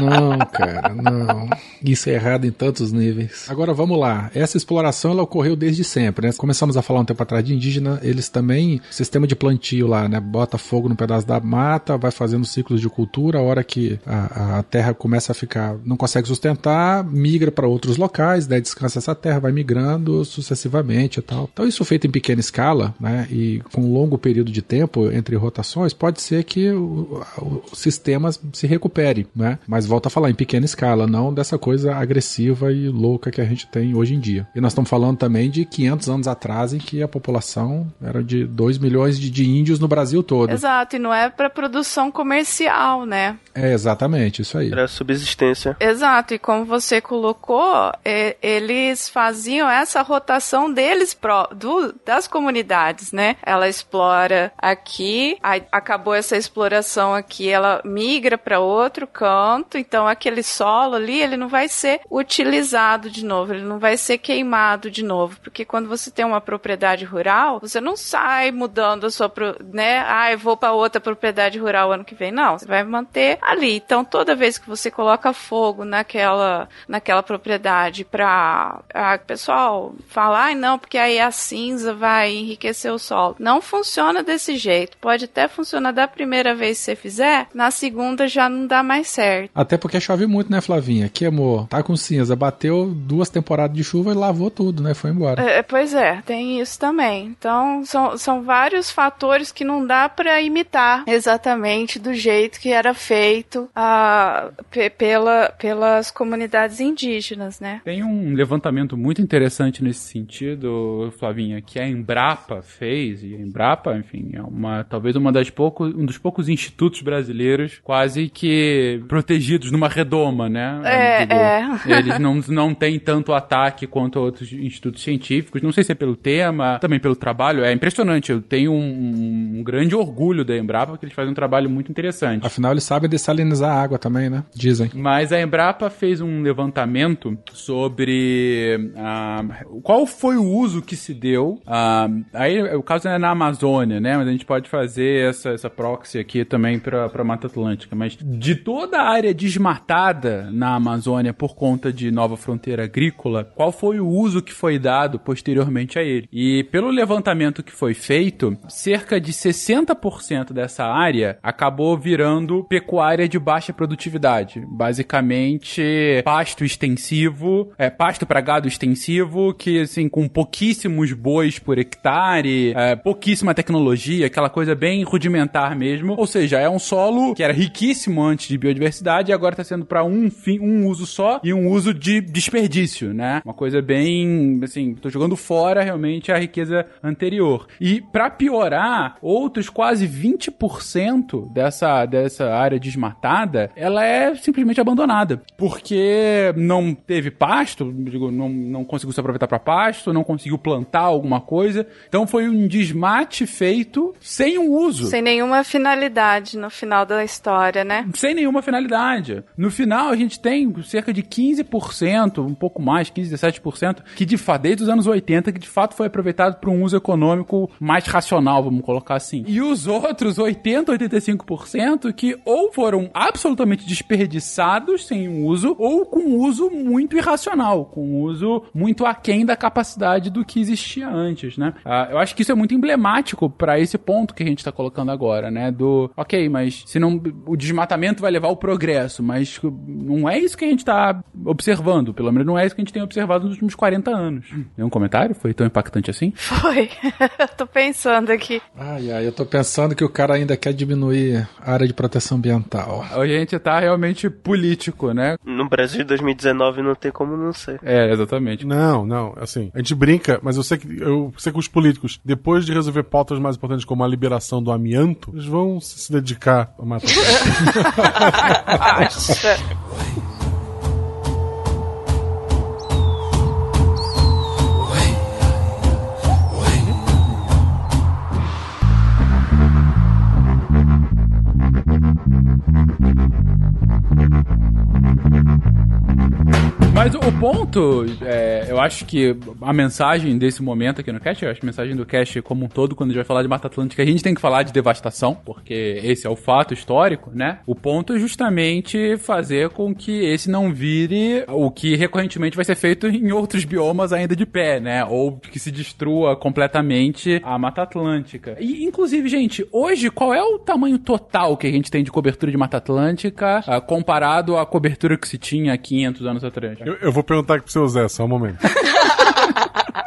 Não, cara, não. Isso é errado em tantos níveis. Agora vamos lá. Essa exploração ela ocorreu desde sempre, né? Começamos a falar um tempo atrás de indígena, eles também, sistema de plantio lá, né? Bota fogo no pedaço da mata, vai fazendo ciclos de cultura, a hora que a, a terra começa a ficar, não consegue sustentar, migra para outros locais, né? Descansa essa terra, vai migrando sucessivamente e tal. Então isso feito em pequena escala, né? E com um longo período de tempo entre rotações, pode ser que o, o, sistema se recupere, né? Mas volta a falar em pequena escala, não dessa coisa agressiva e louca que a gente tem hoje em dia. E nós estamos falando também de 500 anos atrás em que a população era de 2 milhões de, de índios no Brasil todo. Exato, e não é para produção comercial, né? É exatamente isso aí. Era subsistência. Exato, e como você colocou, é, eles faziam essa rotação deles pro, do, das comunidades, né? Ela explora aqui, aí acabou essa exploração aqui, ela migra para outro canto, então aquele solo ali, ele não vai ser utilizado de novo, ele não vai ser queimado de novo, porque quando você tem uma propriedade rural, você não sai mudando a sua, né? Ah, eu vou para outra propriedade rural ano que vem, não, você vai manter ali. Então toda vez que você coloca fogo naquela naquela propriedade para ah, pessoal falar, ah, não, porque aí a cinza vai enriquecer o solo. Não funciona desse jeito. Pode até funcionar da primeira vez que você fizer, na segunda já não dá mais certo. Até porque chove muito, né, Flavinha? Queimou, tá com cinza, bateu duas temporadas de chuva e lavou tudo, né? Foi embora. É, pois é, tem isso também. Então, são, são vários fatores que não dá para imitar exatamente do jeito que era feito uh, pela, pelas comunidades indígenas, né? Tem um levantamento muito interessante nesse sentido, Flavinha, que a Embrapa fez, e a Embrapa, enfim, é uma talvez uma das poucos, um dos poucos institutos brasileiros quase que protegidos numa redoma, né? É, é. Eles não, não têm tanto ataque quanto outros institutos científicos. Não sei se é pelo tema, também pelo trabalho. É impressionante. Eu tenho um, um grande orgulho da Embrapa, porque eles fazem um trabalho muito interessante. Afinal, eles sabem dessalinizar a água também, né? Dizem. Mas a Embrapa fez um levantamento sobre uh, qual foi o uso que se deu. Uh, aí o caso é na Amazônia, né? Mas a gente pode fazer essa, essa proxy aqui também para Mata Atlântica. Mas de toda a área desmatada na Amazônia por conta de nova fronteira agrícola, qual foi o uso que foi dado posteriormente a ele? E pelo levantamento que foi feito, cerca de 60% dessa área acabou virando pecuária de baixa produtividade. Basicamente, pasto extensivo, é, pasto para gado extensivo, que assim, com pouquíssimos bois por hectare, é, pouquíssima tecnologia, aquela coisa bem rudimentar mesmo. Ou seja, é um solo que era riquíssimo antes de biodiversidade e agora está sendo para um fim, um uso só e um uso de desperdício, né? Uma coisa bem, assim, tô jogando fora realmente a riqueza anterior. E para piorar, outros quase 20% dessa dessa área desmatada, ela é simplesmente abandonada, porque não teve pasto, digo, não, não conseguiu se aproveitar para pasto, não conseguiu plantar alguma coisa. Então foi um desmate feito sem um uso. Sem nenhuma finalidade no final da história, né? Sem nenhuma finalidade. No final a gente tem cerca de 15%, um pouco mais, 15, 17%, que de fato, desde os anos 80, que de fato foi aproveitado para um uso econômico mais racional, vamos colocar assim. E os outros 80, 85% que ou foram absolutamente desperdiçados sem uso, ou com uso muito irracional, com uso muito aquém da capacidade do que existia antes, né? Uh, eu acho que isso é muito emblemático para esse ponto que a gente tá colocando agora, né? Do, ok, mas se não, o desmatamento vai levar ao progresso, mas não é isso que a gente tá observando, pelo menos não é isso que a gente tem observado nos últimos 40 anos. Tem um comentário? Foi tão impactante assim? Foi. [laughs] eu tô pensando aqui. Ai, ai, eu tô pensando que o cara ainda quer diminuir a área de proteção ambiental. A gente tá realmente político, né? No Brasil de 2019 não tem como não ser. É, exatamente. Não, não, assim, a gente brinca, mas eu sei que eu sei que os políticos, depois de resolver pautas mais importantes como a liberação do amianto, eles vão se dedicar a matar. [laughs] [laughs] [laughs] ponto, é, eu acho que a mensagem desse momento aqui no cast, eu acho a mensagem do cast como um todo, quando a gente vai falar de Mata Atlântica, a gente tem que falar de devastação, porque esse é o fato histórico, né? O ponto é justamente fazer com que esse não vire o que recorrentemente vai ser feito em outros biomas ainda de pé, né? Ou que se destrua completamente a Mata Atlântica. E, inclusive, gente, hoje, qual é o tamanho total que a gente tem de cobertura de Mata Atlântica ah, comparado à cobertura que se tinha há 500 anos atrás? eu, eu vou perguntar aqui pro seu Zé, só um momento. [laughs]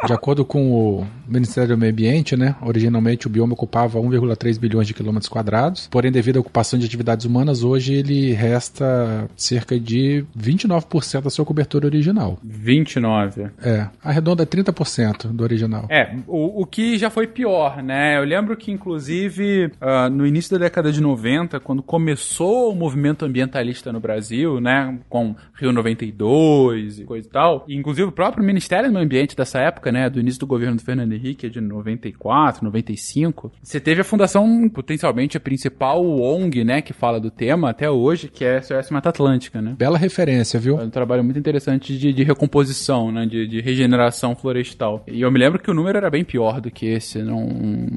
De acordo com o Ministério do Meio Ambiente, né, originalmente o bioma ocupava 1,3 bilhões de quilômetros quadrados, porém devido à ocupação de atividades humanas, hoje ele resta cerca de 29% da sua cobertura original. 29. É, arredonda é 30% do original. É, o, o que já foi pior, né? Eu lembro que, inclusive, ah, no início da década de 90, quando começou o movimento ambientalista no Brasil, né? Com Rio 92 e coisa e tal, e, inclusive o próprio Ministério do Meio Ambiente dessa época, né? Do início do governo do Fernando Henrique, de 94, 95, você teve a fundação, potencialmente a principal ONG, né? Que fala do tema até hoje, que é a SOS Mata Atlântica, né? Bela referência, viu? É um trabalho muito interessante de, de recomposição, né? De, de regeneração florestal. E eu me lembro que o número era bem pior do que esse. Não,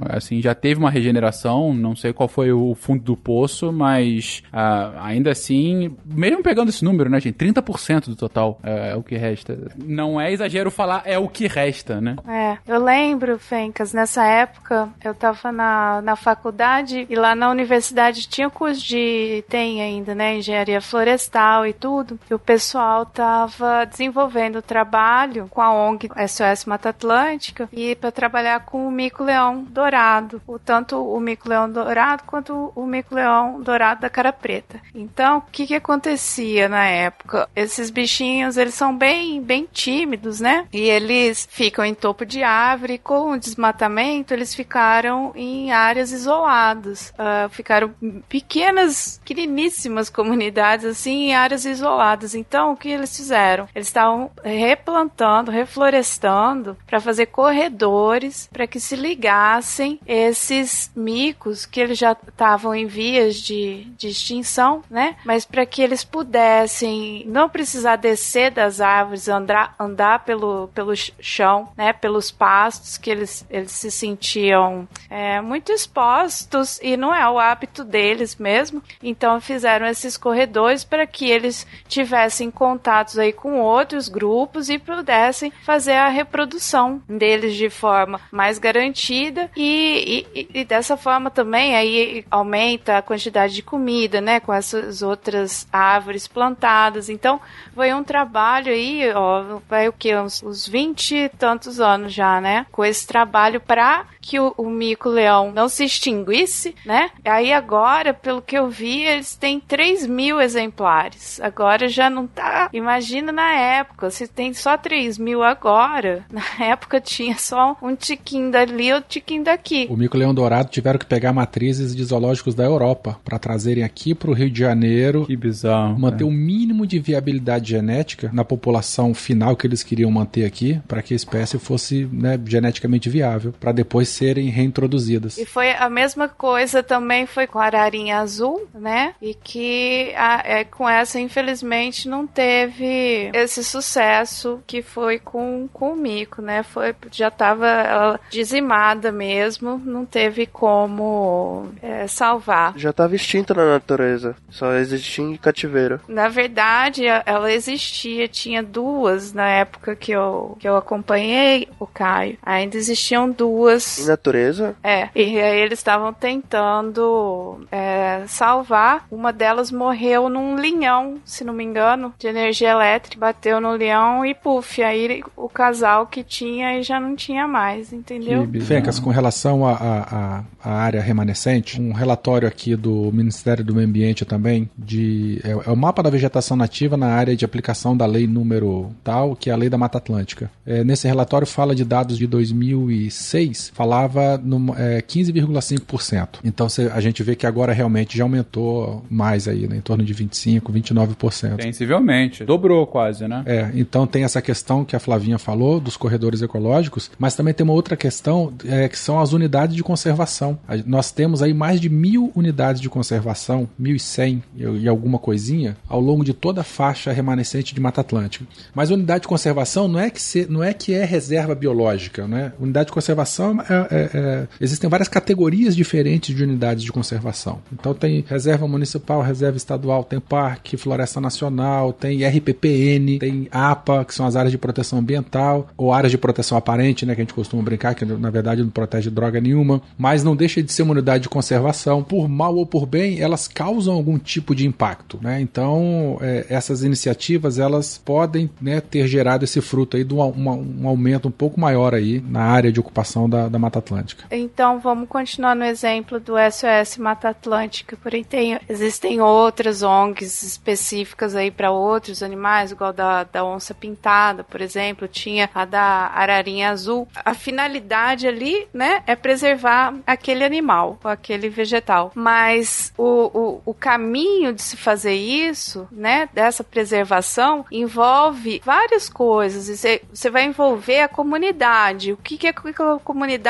assim, já teve uma regeneração, não sei qual foi o fundo do poço, mas ah, ainda assim, mesmo pegando esse número, né, gente? 30% do total é, é o que resta. Não é exagero falar é o que resta, né? É, eu lembro, Fencas, nessa época eu tava na, na faculdade e lá na universidade tinha curso de. tem ainda, né? Engenharia florestal e tudo. E o pessoal tava desenvolvendo trabalho com a ONG SOS Mata Atlântica e para trabalhar com o mico-leão dourado. O, tanto o mico-leão dourado quanto o mico-leão dourado da cara preta. Então, o que que acontecia na época? Esses bichinhos, eles são bem, bem tímidos, né? E eles ficam em topo de árvore. Com o desmatamento, eles ficaram em áreas isoladas. Ah, ficaram pequenas, pequeniníssimas comunidades, assim, em áreas isoladas. Então, o que eles fizeram? Eles estavam replantando, reflorestando para fazer corredores para que se ligassem esses micos que eles já estavam em vias de, de extinção, né? Mas para que eles pudessem não precisar descer das árvores, andar, andar pelo, pelo chão, né? Pelos pastos, que eles, eles se sentiam é, muito expostos e não é o hábito deles mesmo. Então fizeram esses corredores para que eles tivessem contatos aí com outros grupos e pudessem fazer a reprodução deles de forma mais garantida e, e, e dessa forma também aí aumenta a quantidade de comida, né, com essas outras árvores plantadas. Então, foi um trabalho aí, ó, vai o que uns, uns 20 e tantos anos já, né, com esse trabalho para que o, o mico-leão não se extinguisse, né? Aí agora, pelo que eu vi, eles têm 3 mil exemplares. Agora já não tá. Imagina na época, se tem só 3 mil agora, [laughs] na época tinha só um tiquinho dali ou um tiquinho daqui. O mico-leão dourado tiveram que pegar matrizes de zoológicos da Europa para trazerem aqui para o Rio de Janeiro, Que bizarro. manter é. o mínimo de viabilidade genética na população final que eles queriam manter aqui, para que a espécie fosse né, geneticamente viável, para depois serem reintroduzidas. E foi a mesma coisa também foi com a ararinha azul, né? E que a- é, com essa, infelizmente, não teve esse sucesso que foi com, com o mico, né? Foi, já estava ela dizimada mesmo, não teve como é, salvar. Já estava extinta na natureza. Só existia em cativeiro. Na verdade, ela existia, tinha duas na época que eu, que eu acompanhei o Caio. Ainda existiam duas natureza? É, e aí eles estavam tentando é, salvar. Uma delas morreu num linhão, se não me engano, de energia elétrica. Bateu no leão e puf, aí o casal que tinha e já não tinha mais, entendeu? Fencas, com relação à área remanescente, um relatório aqui do Ministério do Meio Ambiente também, de é, é, o mapa da vegetação nativa na área de aplicação da lei número tal, que é a lei da Mata Atlântica. É, nesse relatório fala de dados de 2006, falava no, é, 15,5%. Então cê, a gente vê que agora realmente já aumentou mais aí, né, em torno de 25, 29%. Sensivelmente, dobrou quase, né? É, então tem essa questão que a Flavinha falou dos corredores ecológicos, mas também tem uma outra questão é, que são as unidades de conservação. A, nós temos aí mais de mil unidades de conservação, 1.100 e, e alguma coisinha, ao longo de toda a faixa remanescente de Mata Atlântica. Mas unidade de conservação não é que, se, não é, que é reserva biológica, né? Unidade de conservação é, é, é, existem várias categorias diferentes de unidades de conservação. Então tem reserva municipal, reserva estadual, tem parque, floresta nacional, tem RPPN, tem APA, que são as áreas de proteção ambiental, ou áreas de proteção aparente, né, que a gente costuma brincar, que na verdade não protege droga nenhuma, mas não deixa de ser uma unidade de conservação. Por mal ou por bem, elas causam algum tipo de impacto, né? Então, é, essas iniciativas, elas podem né, ter gerado esse fruto aí de um, um, aumento um pouco maior aí na área de ocupação da, da Mata Atlântica. Então, vamos continuar no exemplo do SOS Mata Atlântica, porém tem, existem outras ONGs específicas aí para outros animais, igual da, da onça pintada, por exemplo, tinha a da ararinha azul. A finalidade ali, né, é preservar aquele animal, aquele vegetal. Mas o, o, o caminho de se fazer isso, né, dessa preservação, envolve várias coisas. Você, vai envolver a comunidade. O que, que, a, que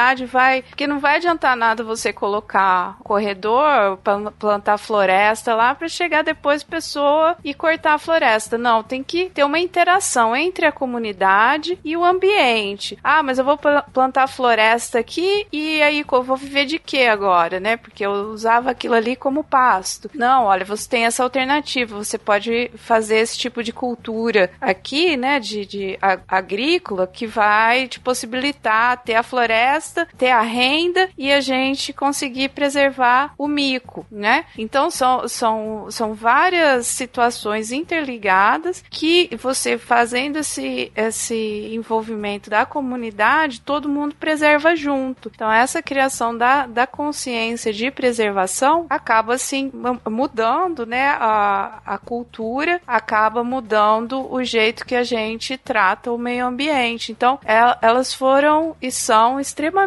a comunidade vai. Porque não vai adiantar nada você colocar corredor, plantar floresta lá para chegar depois pessoa e cortar a floresta. Não, tem que ter uma interação entre a comunidade e o ambiente. Ah, mas eu vou plantar floresta aqui e aí eu vou viver de quê agora, né? Porque eu usava aquilo ali como pasto. Não, olha, você tem essa alternativa. Você pode fazer esse tipo de cultura aqui, né, de, de agrícola, que vai te possibilitar ter a floresta, ter a renda e a gente conseguir preservar o mico, né? Então são, são, são várias situações interligadas que você fazendo esse, esse envolvimento da comunidade, todo mundo preserva junto. Então essa criação da, da consciência de preservação acaba assim mudando, né, a, a cultura, acaba mudando o jeito que a gente trata o meio ambiente. Então é, elas foram e são extremamente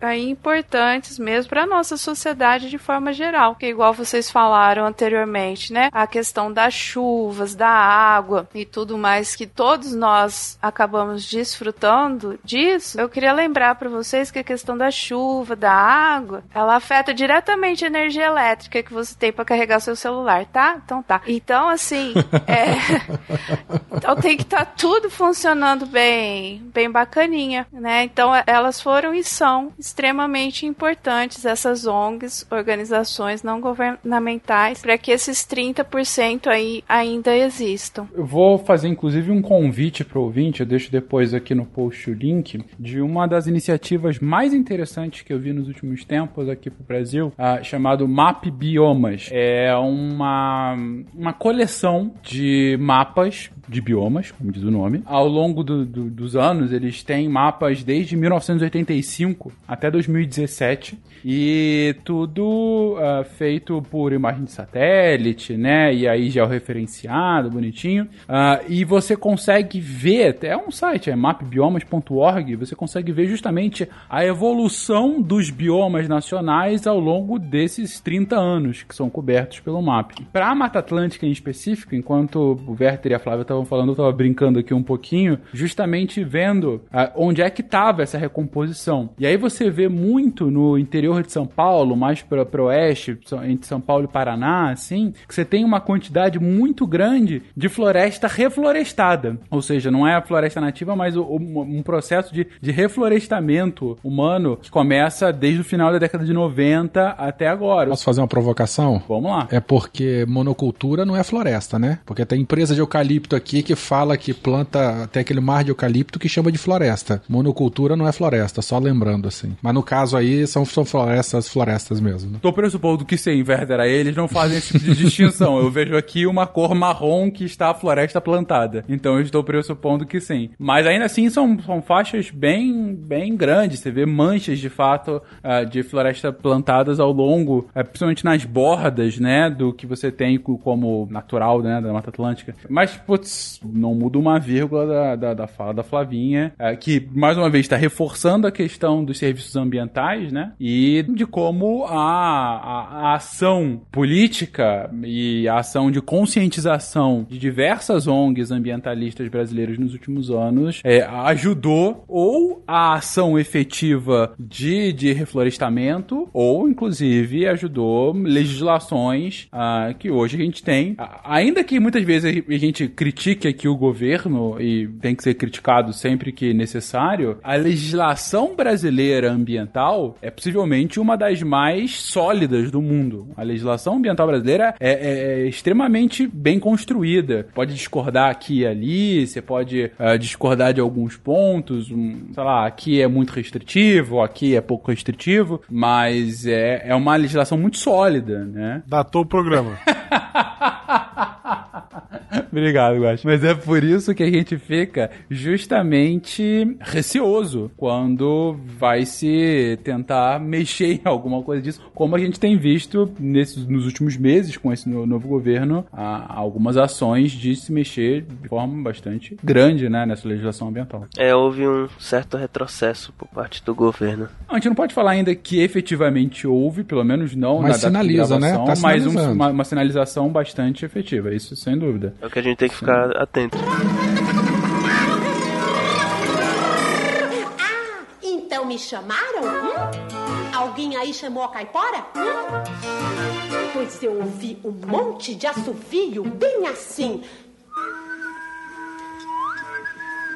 aí, importantes mesmo para nossa sociedade de forma geral, que igual vocês falaram anteriormente, né, a questão das chuvas, da água e tudo mais que todos nós acabamos desfrutando disso. Eu queria lembrar para vocês que a questão da chuva, da água, ela afeta diretamente a energia elétrica que você tem para carregar seu celular, tá? Então tá. Então, assim, [laughs] é... então tem que estar tá tudo funcionando bem, bem bacaninha, né? Então elas foram são extremamente importantes, essas ONGs, organizações não governamentais, para que esses 30% aí ainda existam. Eu vou fazer, inclusive, um convite para o ouvinte, eu deixo depois aqui no post o link, de uma das iniciativas mais interessantes que eu vi nos últimos tempos aqui para o Brasil, uh, chamado Map Biomas. É uma, uma coleção de mapas de biomas, como diz o nome. Ao longo do, do, dos anos, eles têm mapas desde 1985 até 2017 e tudo uh, feito por imagem de satélite, né? E aí georreferenciado, bonitinho. Uh, e você consegue ver, é um site, é mapbiomas.org, você consegue ver justamente a evolução dos biomas nacionais ao longo desses 30 anos que são cobertos pelo MAP. Para a Mata Atlântica em específico, enquanto o Werther e a Flávia estavam falando, eu estava brincando aqui um pouquinho, justamente vendo uh, onde é que estava essa recomposição. E aí você vê muito no interior de São Paulo, mais para o oeste, entre São Paulo e Paraná, assim, que você tem uma quantidade muito grande de floresta reflorestada. Ou seja, não é a floresta nativa, mas um processo de, de reflorestamento humano que começa desde o final da década de 90 até agora. Posso fazer uma provocação? Vamos lá. É porque monocultura não é floresta, né? Porque tem empresa de eucalipto aqui que fala que planta até aquele mar de eucalipto que chama de floresta. Monocultura não é floresta, só lembrando, assim. Mas no caso aí, são, são florestas, florestas mesmo. Né? Tô pressupondo que sim, Werther, aí eles não fazem esse tipo de distinção. Eu vejo aqui uma cor marrom que está a floresta plantada. Então eu estou pressupondo que sim. Mas ainda assim são, são faixas bem, bem grandes. Você vê manchas de fato uh, de floresta plantadas ao longo, uh, principalmente nas bordas, né, do que você tem como natural, né, da Mata Atlântica. Mas, putz, não muda uma vírgula da, da, da fala da Flavinha, uh, que mais uma vez está reforçando a questão dos serviços ambientais, né, e de como a, a, a ação política e a ação de conscientização de diversas ONGs ambientalistas brasileiras nos últimos anos é, ajudou ou a ação efetiva de, de reflorestamento ou, inclusive, ajudou legislações uh, que hoje a gente tem. Ainda que muitas vezes a gente critique aqui o governo e tem que ser criticado sempre que necessário, a legislação brasileira ambiental é possivelmente uma das mais sólidas do mundo. A legislação ambiental brasileira é, é, é extremamente bem construída. Pode discordar aqui e ali, você pode uh, discordar de alguns pontos, um, sei lá, aqui é muito restritivo, aqui é pouco restritivo, mas é, é uma legislação muito sólida, né? Datou o programa. [laughs] Obrigado, Guax. Mas é por isso que a gente fica justamente receoso quando vai se tentar mexer em alguma coisa disso, como a gente tem visto nesses, nos últimos meses com esse novo governo, há algumas ações de se mexer de forma bastante grande né, nessa legislação ambiental. É, houve um certo retrocesso por parte do governo. A gente não pode falar ainda que efetivamente houve, pelo menos não mas na sinaliza, né? Tá mas um, uma, uma sinalização bastante efetiva, isso sem dúvida. É o que a gente tem que ficar atento. Ah, então me chamaram? Hum? Alguém aí chamou a caipora? Hum? Pois eu ouvi um monte de assovio bem assim.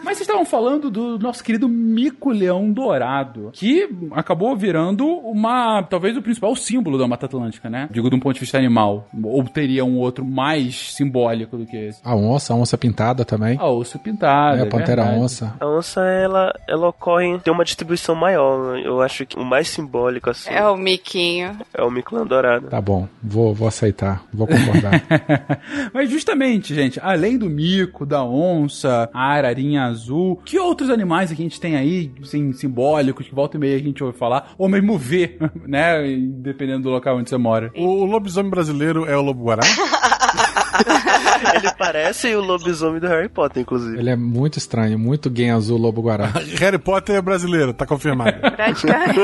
Mas vocês estavam falando do nosso querido mico-leão dourado, que acabou virando uma, talvez o principal símbolo da Mata Atlântica, né? Digo, de um ponto de vista animal. Ou teria um outro mais simbólico do que esse? A onça, a onça pintada também. A onça pintada. É, a pantera verdade. onça. A onça, ela, ela ocorre, tem uma distribuição maior. Eu acho que o mais simbólico, assim, É o miquinho. é o mico-leão dourado. Tá bom, vou, vou aceitar, vou concordar. [laughs] Mas justamente, gente, além do mico, da onça, a ararinha azul, que outros animais a gente tem aí, assim, simbólicos, que volta e meia a gente ouve falar, ou mesmo vê, [laughs] né? Dependendo do local onde você mora. O lobisomem brasileiro é o lobo-guará? [laughs] [laughs] Ele parece o lobisomem do Harry Potter, inclusive. Ele é muito estranho, muito gay azul lobo guará. [laughs] Harry Potter é brasileiro, tá confirmado. [laughs] Praticamente.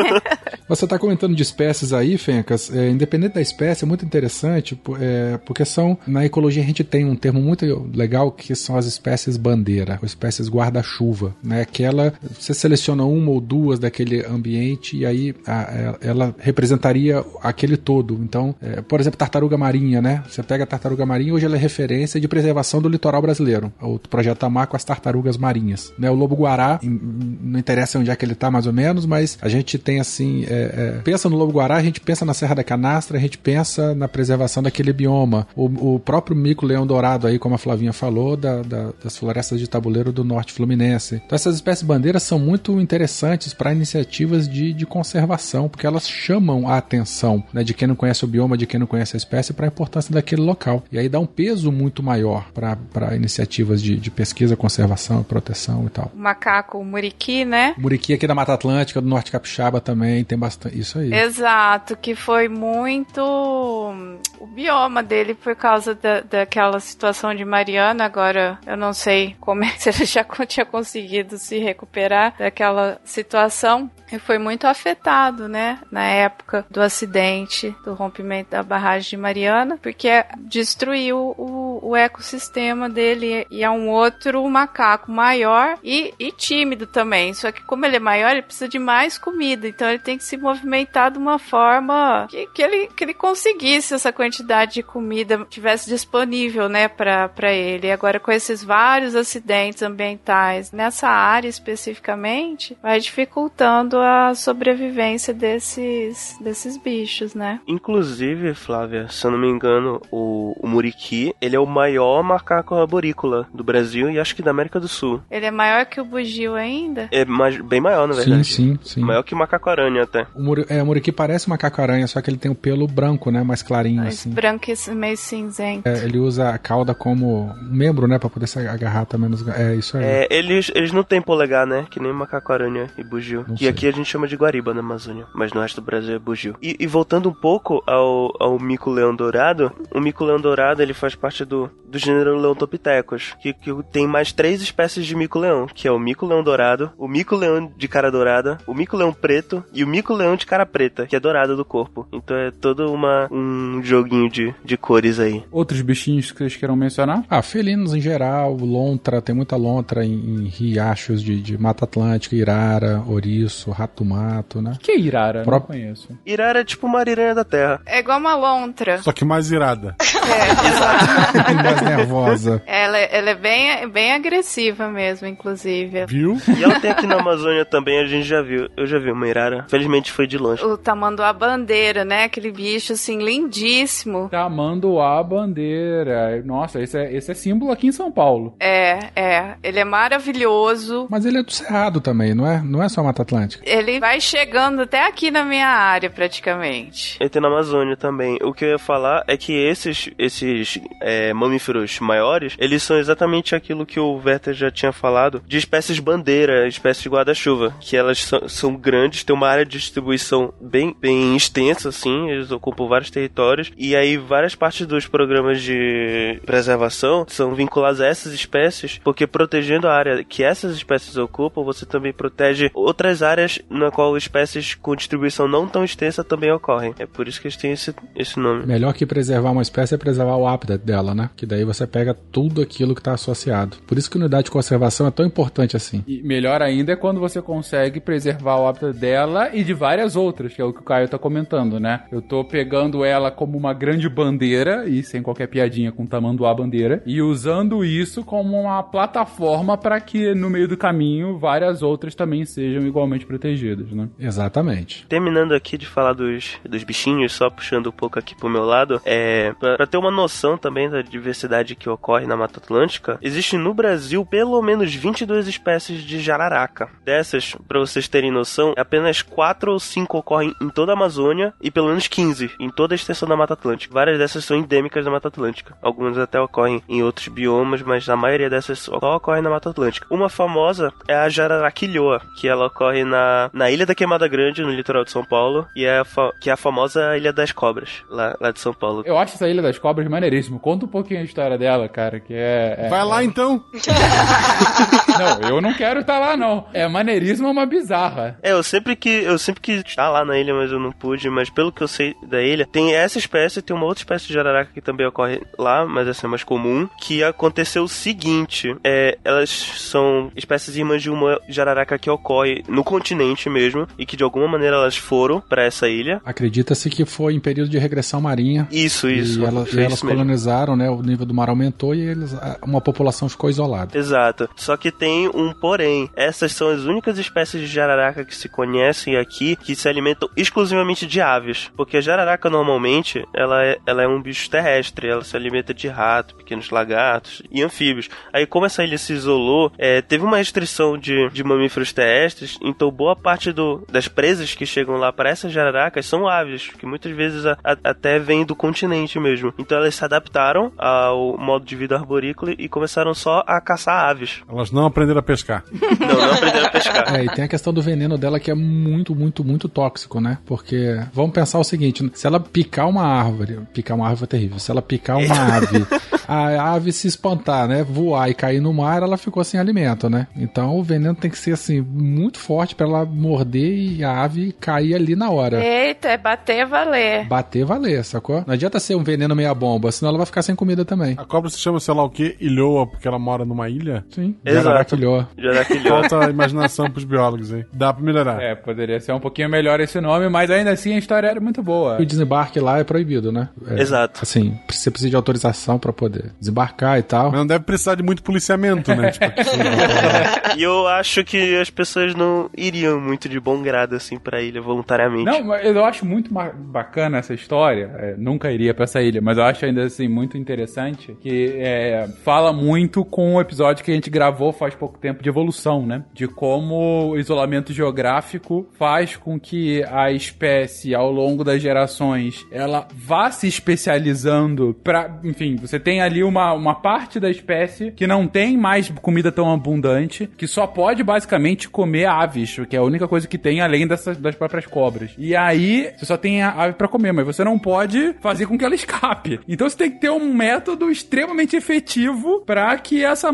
Você está comentando de espécies aí, Fencas. É, independente da espécie, é muito interessante, é, porque são. Na ecologia a gente tem um termo muito legal que são as espécies bandeira, ou espécies guarda-chuva. Né? Aquela. Você seleciona uma ou duas daquele ambiente e aí a- a- ela representaria aquele todo. Então, é, por exemplo, tartaruga marinha, né? Você pega a tartaruga marinha, hoje ela é referência de preservação do litoral brasileiro. O projeto Tamar com as tartarugas marinhas. Né? O lobo-guará, não interessa onde é que ele tá mais ou menos, mas a gente tem assim. é, é, pensa no lobo-guará, a gente pensa na Serra da Canastra, a gente pensa na preservação daquele bioma. O, o próprio mico-leão dourado aí, como a Flavinha falou, da- da- das florestas de tabuleiro do norte fluminense. Então essas espécies bandeiras são muito interessantes para iniciativas de, de conservação, porque elas chamam a atenção né, de quem não conhece o bioma, de quem não conhece a espécie, para a importância daquele local. E aí dá um peso muito maior para iniciativas de, de pesquisa, conservação e proteção e tal. O macaco o muriqui, né? O Muriqui aqui da Mata Atlântica, do Norte Capixaba também, tem bastante. Isso aí. Exato, que foi muito o bioma dele por causa da, daquela situação de Mariana. Agora eu não sei como é que ele já [laughs] tinha conseguido se recuperar daquela situação. E foi muito afetado, né, na época do acidente, do rompimento da barragem de Mariana, porque destruiu o, o ecossistema dele e é um outro macaco maior e, e tímido também. Só que como ele é maior, ele precisa de mais comida, então ele tem que se movimentar de uma forma que, que, ele, que ele conseguisse essa quantidade de comida tivesse disponível, né, para ele. E agora com esses vários acidentes ambientais nessa área especificamente, vai dificultando a sobrevivência desses, desses bichos, né? Inclusive, Flávia, se eu não me engano, o, o Muriqui, ele é o maior macaco arborícola do Brasil e acho que da América do Sul. Ele é maior que o bugio ainda? É mais, bem maior, na Sim, verdade. sim, sim. Maior que o macaco-aranha até. O, muri, é, o muriqui parece um macaco-aranha, só que ele tem o pelo branco, né? Mais clarinho, Mais assim. branco e meio cinzento. É, ele usa a cauda como membro, né? Pra poder se agarrar também nos... É, isso aí. É, eles, eles não têm polegar, né? Que nem macaco-aranha e bugio. Não E sei. aqui a gente chama de guariba na Amazônia, mas no resto do Brasil é bugio. E, e voltando um pouco ao, ao mico-leão dourado, o mico-leão dourado ele faz parte do, do gênero Leontopithecus, que, que tem mais três espécies de mico-leão, que é o mico-leão dourado, o mico-leão de cara dourada, o mico-leão preto e o mico-leão de cara preta, que é dourado do corpo. Então é todo uma, um joguinho de, de cores aí. Outros bichinhos que vocês queiram mencionar? Ah, felinos em geral, lontra, tem muita lontra em, em riachos de, de Mata Atlântica, Irara, Ouriço, Rato-Mato, né? Que é Irara? Pró- Não conheço. Irara é tipo uma ariranha da terra. É igual uma lontra. Só que mais irada. [laughs] [laughs] Mais nervosa. Ela, ela é bem, bem agressiva mesmo, inclusive. Viu? E ela tem aqui na Amazônia também, a gente já viu. Eu já vi uma irara. Felizmente foi de longe. O tamanduá bandeira, né? Aquele bicho, assim, lindíssimo. Tamanduá bandeira. Nossa, esse é, esse é símbolo aqui em São Paulo. É, é. Ele é maravilhoso. Mas ele é do Cerrado também, não é? Não é só Mata Atlântica. Ele vai chegando até aqui na minha área, praticamente. Ele tem na Amazônia também. O que eu ia falar é que esses, esses é, mamíferos maiores, eles são exatamente aquilo que o Werther já tinha falado, de espécies bandeira, espécies guarda-chuva, que elas são, são grandes, têm uma área de distribuição bem, bem extensa, assim, eles ocupam vários territórios, e aí várias partes dos programas de preservação são vinculadas a essas espécies, porque protegendo a área que essas espécies ocupam, você também protege outras áreas na qual espécies com distribuição não tão extensa também ocorrem. É por isso que eles têm esse, esse nome. Melhor que preservar uma espécie é preservar o hábitat dela, né? Que daí você pega tudo aquilo que está associado. Por isso que unidade de conservação é tão importante assim. E melhor ainda é quando você consegue preservar o hábitat dela e de várias outras, que é o que o Caio tá comentando, né? Eu tô pegando ela como uma grande bandeira, e sem qualquer piadinha com tamanduá bandeira, e usando isso como uma plataforma para que no meio do caminho várias outras também sejam igualmente protegidas, né? Exatamente. Terminando aqui de falar dos, dos bichinhos, só puxando um pouco aqui pro meu lado, é pra, pra ter uma noção também da diversidade que ocorre na Mata Atlântica, existe no Brasil pelo menos 22 espécies de jararaca. Dessas, pra vocês terem noção, apenas 4 ou 5 ocorrem em toda a Amazônia e pelo menos 15 em toda a extensão da Mata Atlântica. Várias dessas são endêmicas da Mata Atlântica. Algumas até ocorrem em outros biomas, mas a maioria dessas só ocorre na Mata Atlântica. Uma famosa é a jararaquilhoa, que ela ocorre na, na Ilha da Queimada Grande, no litoral de São Paulo, e é que é a famosa Ilha das Cobras, lá, lá de São Paulo. Eu acho essa Ilha das Cobras maneiríssimo. Conta um pouquinho a história dela, cara, que é... é- Vai lá então. [laughs] Não, eu não quero estar lá, não. É maneiríssimo, é uma bizarra. É, eu sempre que eu sempre quis estar lá na ilha, mas eu não pude. Mas pelo que eu sei da ilha, tem essa espécie, tem uma outra espécie de jararaca que também ocorre lá, mas essa é mais comum. Que aconteceu o seguinte: é, elas são espécies irmãs de uma jararaca que ocorre no continente mesmo e que de alguma maneira elas foram pra essa ilha. Acredita-se que foi em período de regressão marinha. Isso, isso. E, ela- e elas isso mesmo. colonizaram, né? O nível do mar aumentou e eles, uma população ficou isolada. Exato. Só que tem um porém. Essas são as únicas espécies de jararaca que se conhecem aqui que se alimentam exclusivamente de aves. Porque a jararaca normalmente ela é, ela é um bicho terrestre. Ela se alimenta de rato, pequenos lagartos e anfíbios. Aí, como essa ilha se isolou, é, teve uma restrição de, de mamíferos terrestres. Então, boa parte do, das presas que chegam lá para essas jararacas são aves, que muitas vezes a- a- até vêm do continente mesmo. Então, elas se adaptaram ao modo de vida arborícola e começaram só a caçar aves. Elas não aprenderam a pescar. Não, não aprenderam a pescar. É, e tem a questão do veneno dela que é muito, muito, muito tóxico, né? Porque vamos pensar o seguinte: se ela picar uma árvore, picar uma árvore é terrível. Se ela picar uma [laughs] ave, a ave se espantar, né? Voar e cair no mar, ela ficou sem alimento, né? Então o veneno tem que ser assim, muito forte pra ela morder e a ave cair ali na hora. Eita, é bater valer. Bater valer, sacou? Não adianta ser um veneno meia bomba, senão ela vai ficar sem comida também. A cobra se chama, sei lá o que, ilhoa, porque ela mora numa ilha. Sim. Exato. Jaraquilhó. Jaraquilhó. Falta imaginação pros biólogos aí. Dá pra melhorar. É, poderia ser um pouquinho melhor esse nome, mas ainda assim a história era muito boa. O desembarque lá é proibido, né? É, Exato. Assim, você precisa de autorização pra poder desembarcar e tal. Mas não deve precisar de muito policiamento, né? Tipo, [laughs] E eu acho que as pessoas não iriam muito de bom grado, assim, pra ilha voluntariamente. Não, mas eu acho muito bacana essa história. É, nunca iria pra essa ilha, mas eu acho ainda assim muito interessante que é, fala muito com o episódio que a gente gravou faz pouco tempo de evolução, né? De como o isolamento geográfico faz com que a espécie, ao longo das gerações, ela vá se especializando pra. Enfim, você tem ali uma, uma parte da espécie que não tem mais comida tão abundante, que só pode basicamente comer aves, que é a única coisa que tem além dessas, das próprias cobras. E aí, você só tem a ave pra comer, mas você não pode fazer com que ela escape. Então você tem que ter um método extremamente efetivo pra que essa,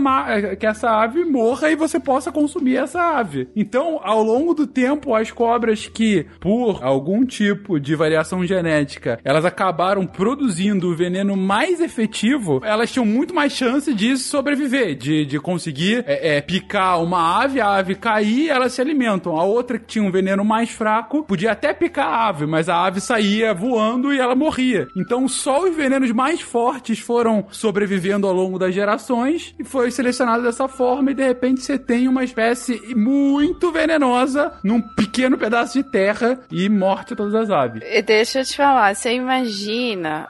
que essa ave morra e você possa consumir essa ave. Então, ao longo do tempo, as cobras que, por algum tipo de variação genética, elas acabaram produzindo o veneno mais efetivo, elas tinham muito mais chance de sobreviver, de, de conseguir é, é, picar uma ave, a ave cair, elas se alimentam. A outra que tinha um veneno mais fraco, podia até picar a ave, mas a ave saía voando e ela morria. Então só os venenos mais fortes foram sobrevivendo ao longo das gerações e foi selecionado dessa forma e de repente você tem uma espécie muito venenosa num pequeno pedaço de terra e morte todas as aves. E Deixa eu te falar, você imagina,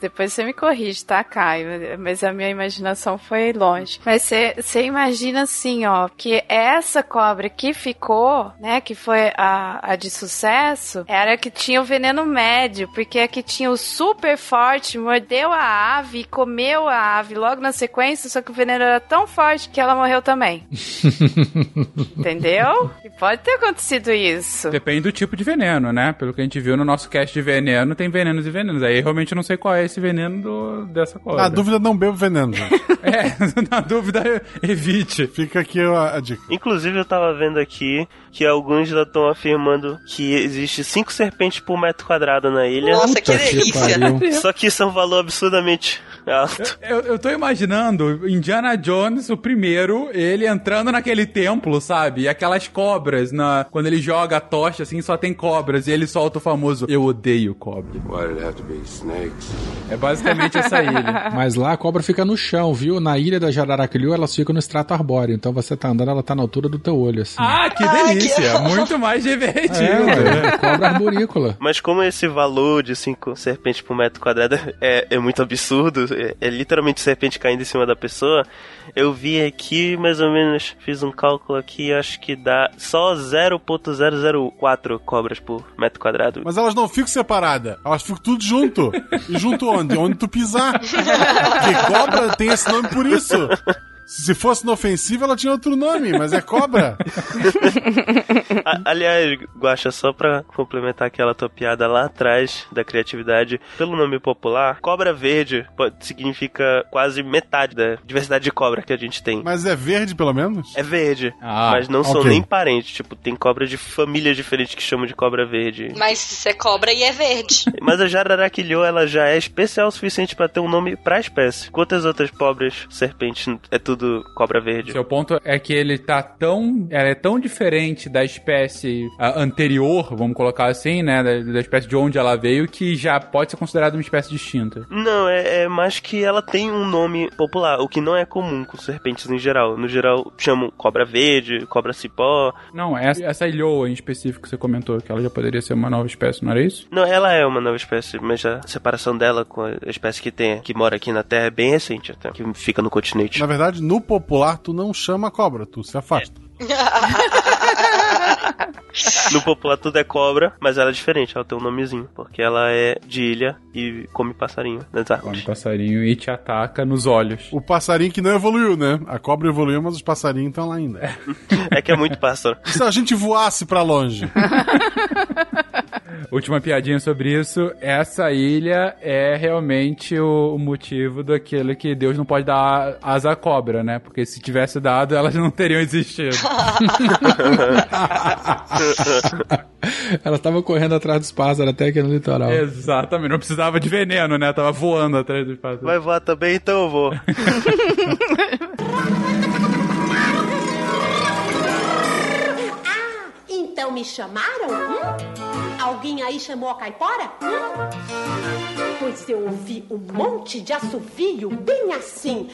depois você me corrige, tá, Caio? Mas a minha imaginação foi longe. Mas você, você imagina assim, ó, que essa cobra que ficou, né, que foi a, a de sucesso, era que tinha o veneno médio, porque a que tinha o super forte mordeu a ave comeu a ave logo na sequência, só que o veneno era tão forte que ela morreu também. [laughs] Entendeu? E pode ter acontecido isso. Depende do tipo de veneno, né? Pelo que a gente viu no nosso cast de veneno, tem venenos e venenos. Aí realmente eu não sei qual é esse veneno do- dessa cobra. na dúvida, não beba veneno. [laughs] É, [laughs] na dúvida, evite. Fica aqui a, a dica. Inclusive, eu tava vendo aqui que alguns já estão afirmando que existe cinco serpentes por metro quadrado na ilha. Nossa, que Puta que delícia. Só que isso é um valor absurdamente alto. Eu, eu tô imaginando Indiana Jones, o primeiro, ele entrando naquele templo, sabe? E aquelas cobras, na, quando ele joga a tocha, assim, só tem cobras. E ele solta o famoso Eu odeio cobra. Why did it have to be snakes? É basicamente essa ilha. [laughs] Mas lá a cobra fica no chão, viu? Na ilha da Jararaquilhu, elas ficam no extrato arbóreo. Então você tá andando, ela tá na altura do teu olho, assim. Ah, que Ai, delícia! que- [laughs] Muito mais divertido. é, ué, cobra arborícola. Mas como esse valor de cinco serpentes por metro quadrado é, é muito absurdo, é, é literalmente serpente caindo em cima da pessoa, eu vi aqui, mais ou menos, fiz um cálculo aqui, acho que dá só 0.004 cobras por metro quadrado. Mas elas não ficam separadas. Elas ficam tudo junto. E junto onde? Onde tu pisar. [laughs] Porque cobra tem esse nome por isso. Se fosse inofensiva, ela tinha outro nome, mas é cobra. [laughs] A- aliás, Guaxa, só pra complementar aquela tua piada lá atrás da criatividade, pelo nome popular, cobra verde pode, significa quase metade da diversidade de cobra que a gente tem. Mas é verde, pelo menos? É verde, Ah, mas não são ok. nem parentes. Tipo, tem cobra de famílias diferentes que chamam de cobra verde. Mas isso é cobra e é verde. [laughs] Mas a jararaquilhô, ela já é especial o suficiente pra ter um nome pra espécie. Quantas outras pobres serpentes é tudo cobra verde? Seu ponto é que ele tá tão. Ela é tão diferente da espécie ah, anterior, vamos colocar assim, né? Da, da espécie de onde ela veio, que já pode ser considerada uma espécie distinta. Não, é, é mais que ela tem um nome popular, o que não é comum com serpentes em geral. No geral, chamam cobra verde, cobra cipó. Não, essa, essa ilhoa em específico que você comentou, que ela já poderia ser uma nova espécie, não era isso? Não, ela é uma nova espécie, mas a separação dela com a espécie que tem, que mora aqui na Terra, é bem recente até, que fica no continente. Na verdade, no popular, tu não chama cobra, tu se afasta. No popular tudo é cobra, mas ela é diferente, ela tem um nomezinho, porque ela é de ilha e come passarinho nas Come árvores. passarinho e te ataca nos olhos. O passarinho que não evoluiu, né? A cobra evoluiu, mas os passarinhos estão lá ainda. É que é muito pássaro. E se a gente voasse pra longe? [laughs] Última piadinha sobre isso. Essa ilha é realmente o, o motivo daquele que Deus não pode dar asa à cobra, né? Porque se tivesse dado, elas não teriam existido. [laughs] Ela tava correndo atrás dos pássaros até aqui no litoral. Exatamente. Não precisava de veneno, né? Tava voando atrás dos pássaros. Vai voar também, então eu vou. [laughs] Não me chamaram? Hum? Alguém aí chamou a caipora? Hum? Pois eu ouvi um monte de assovio bem assim.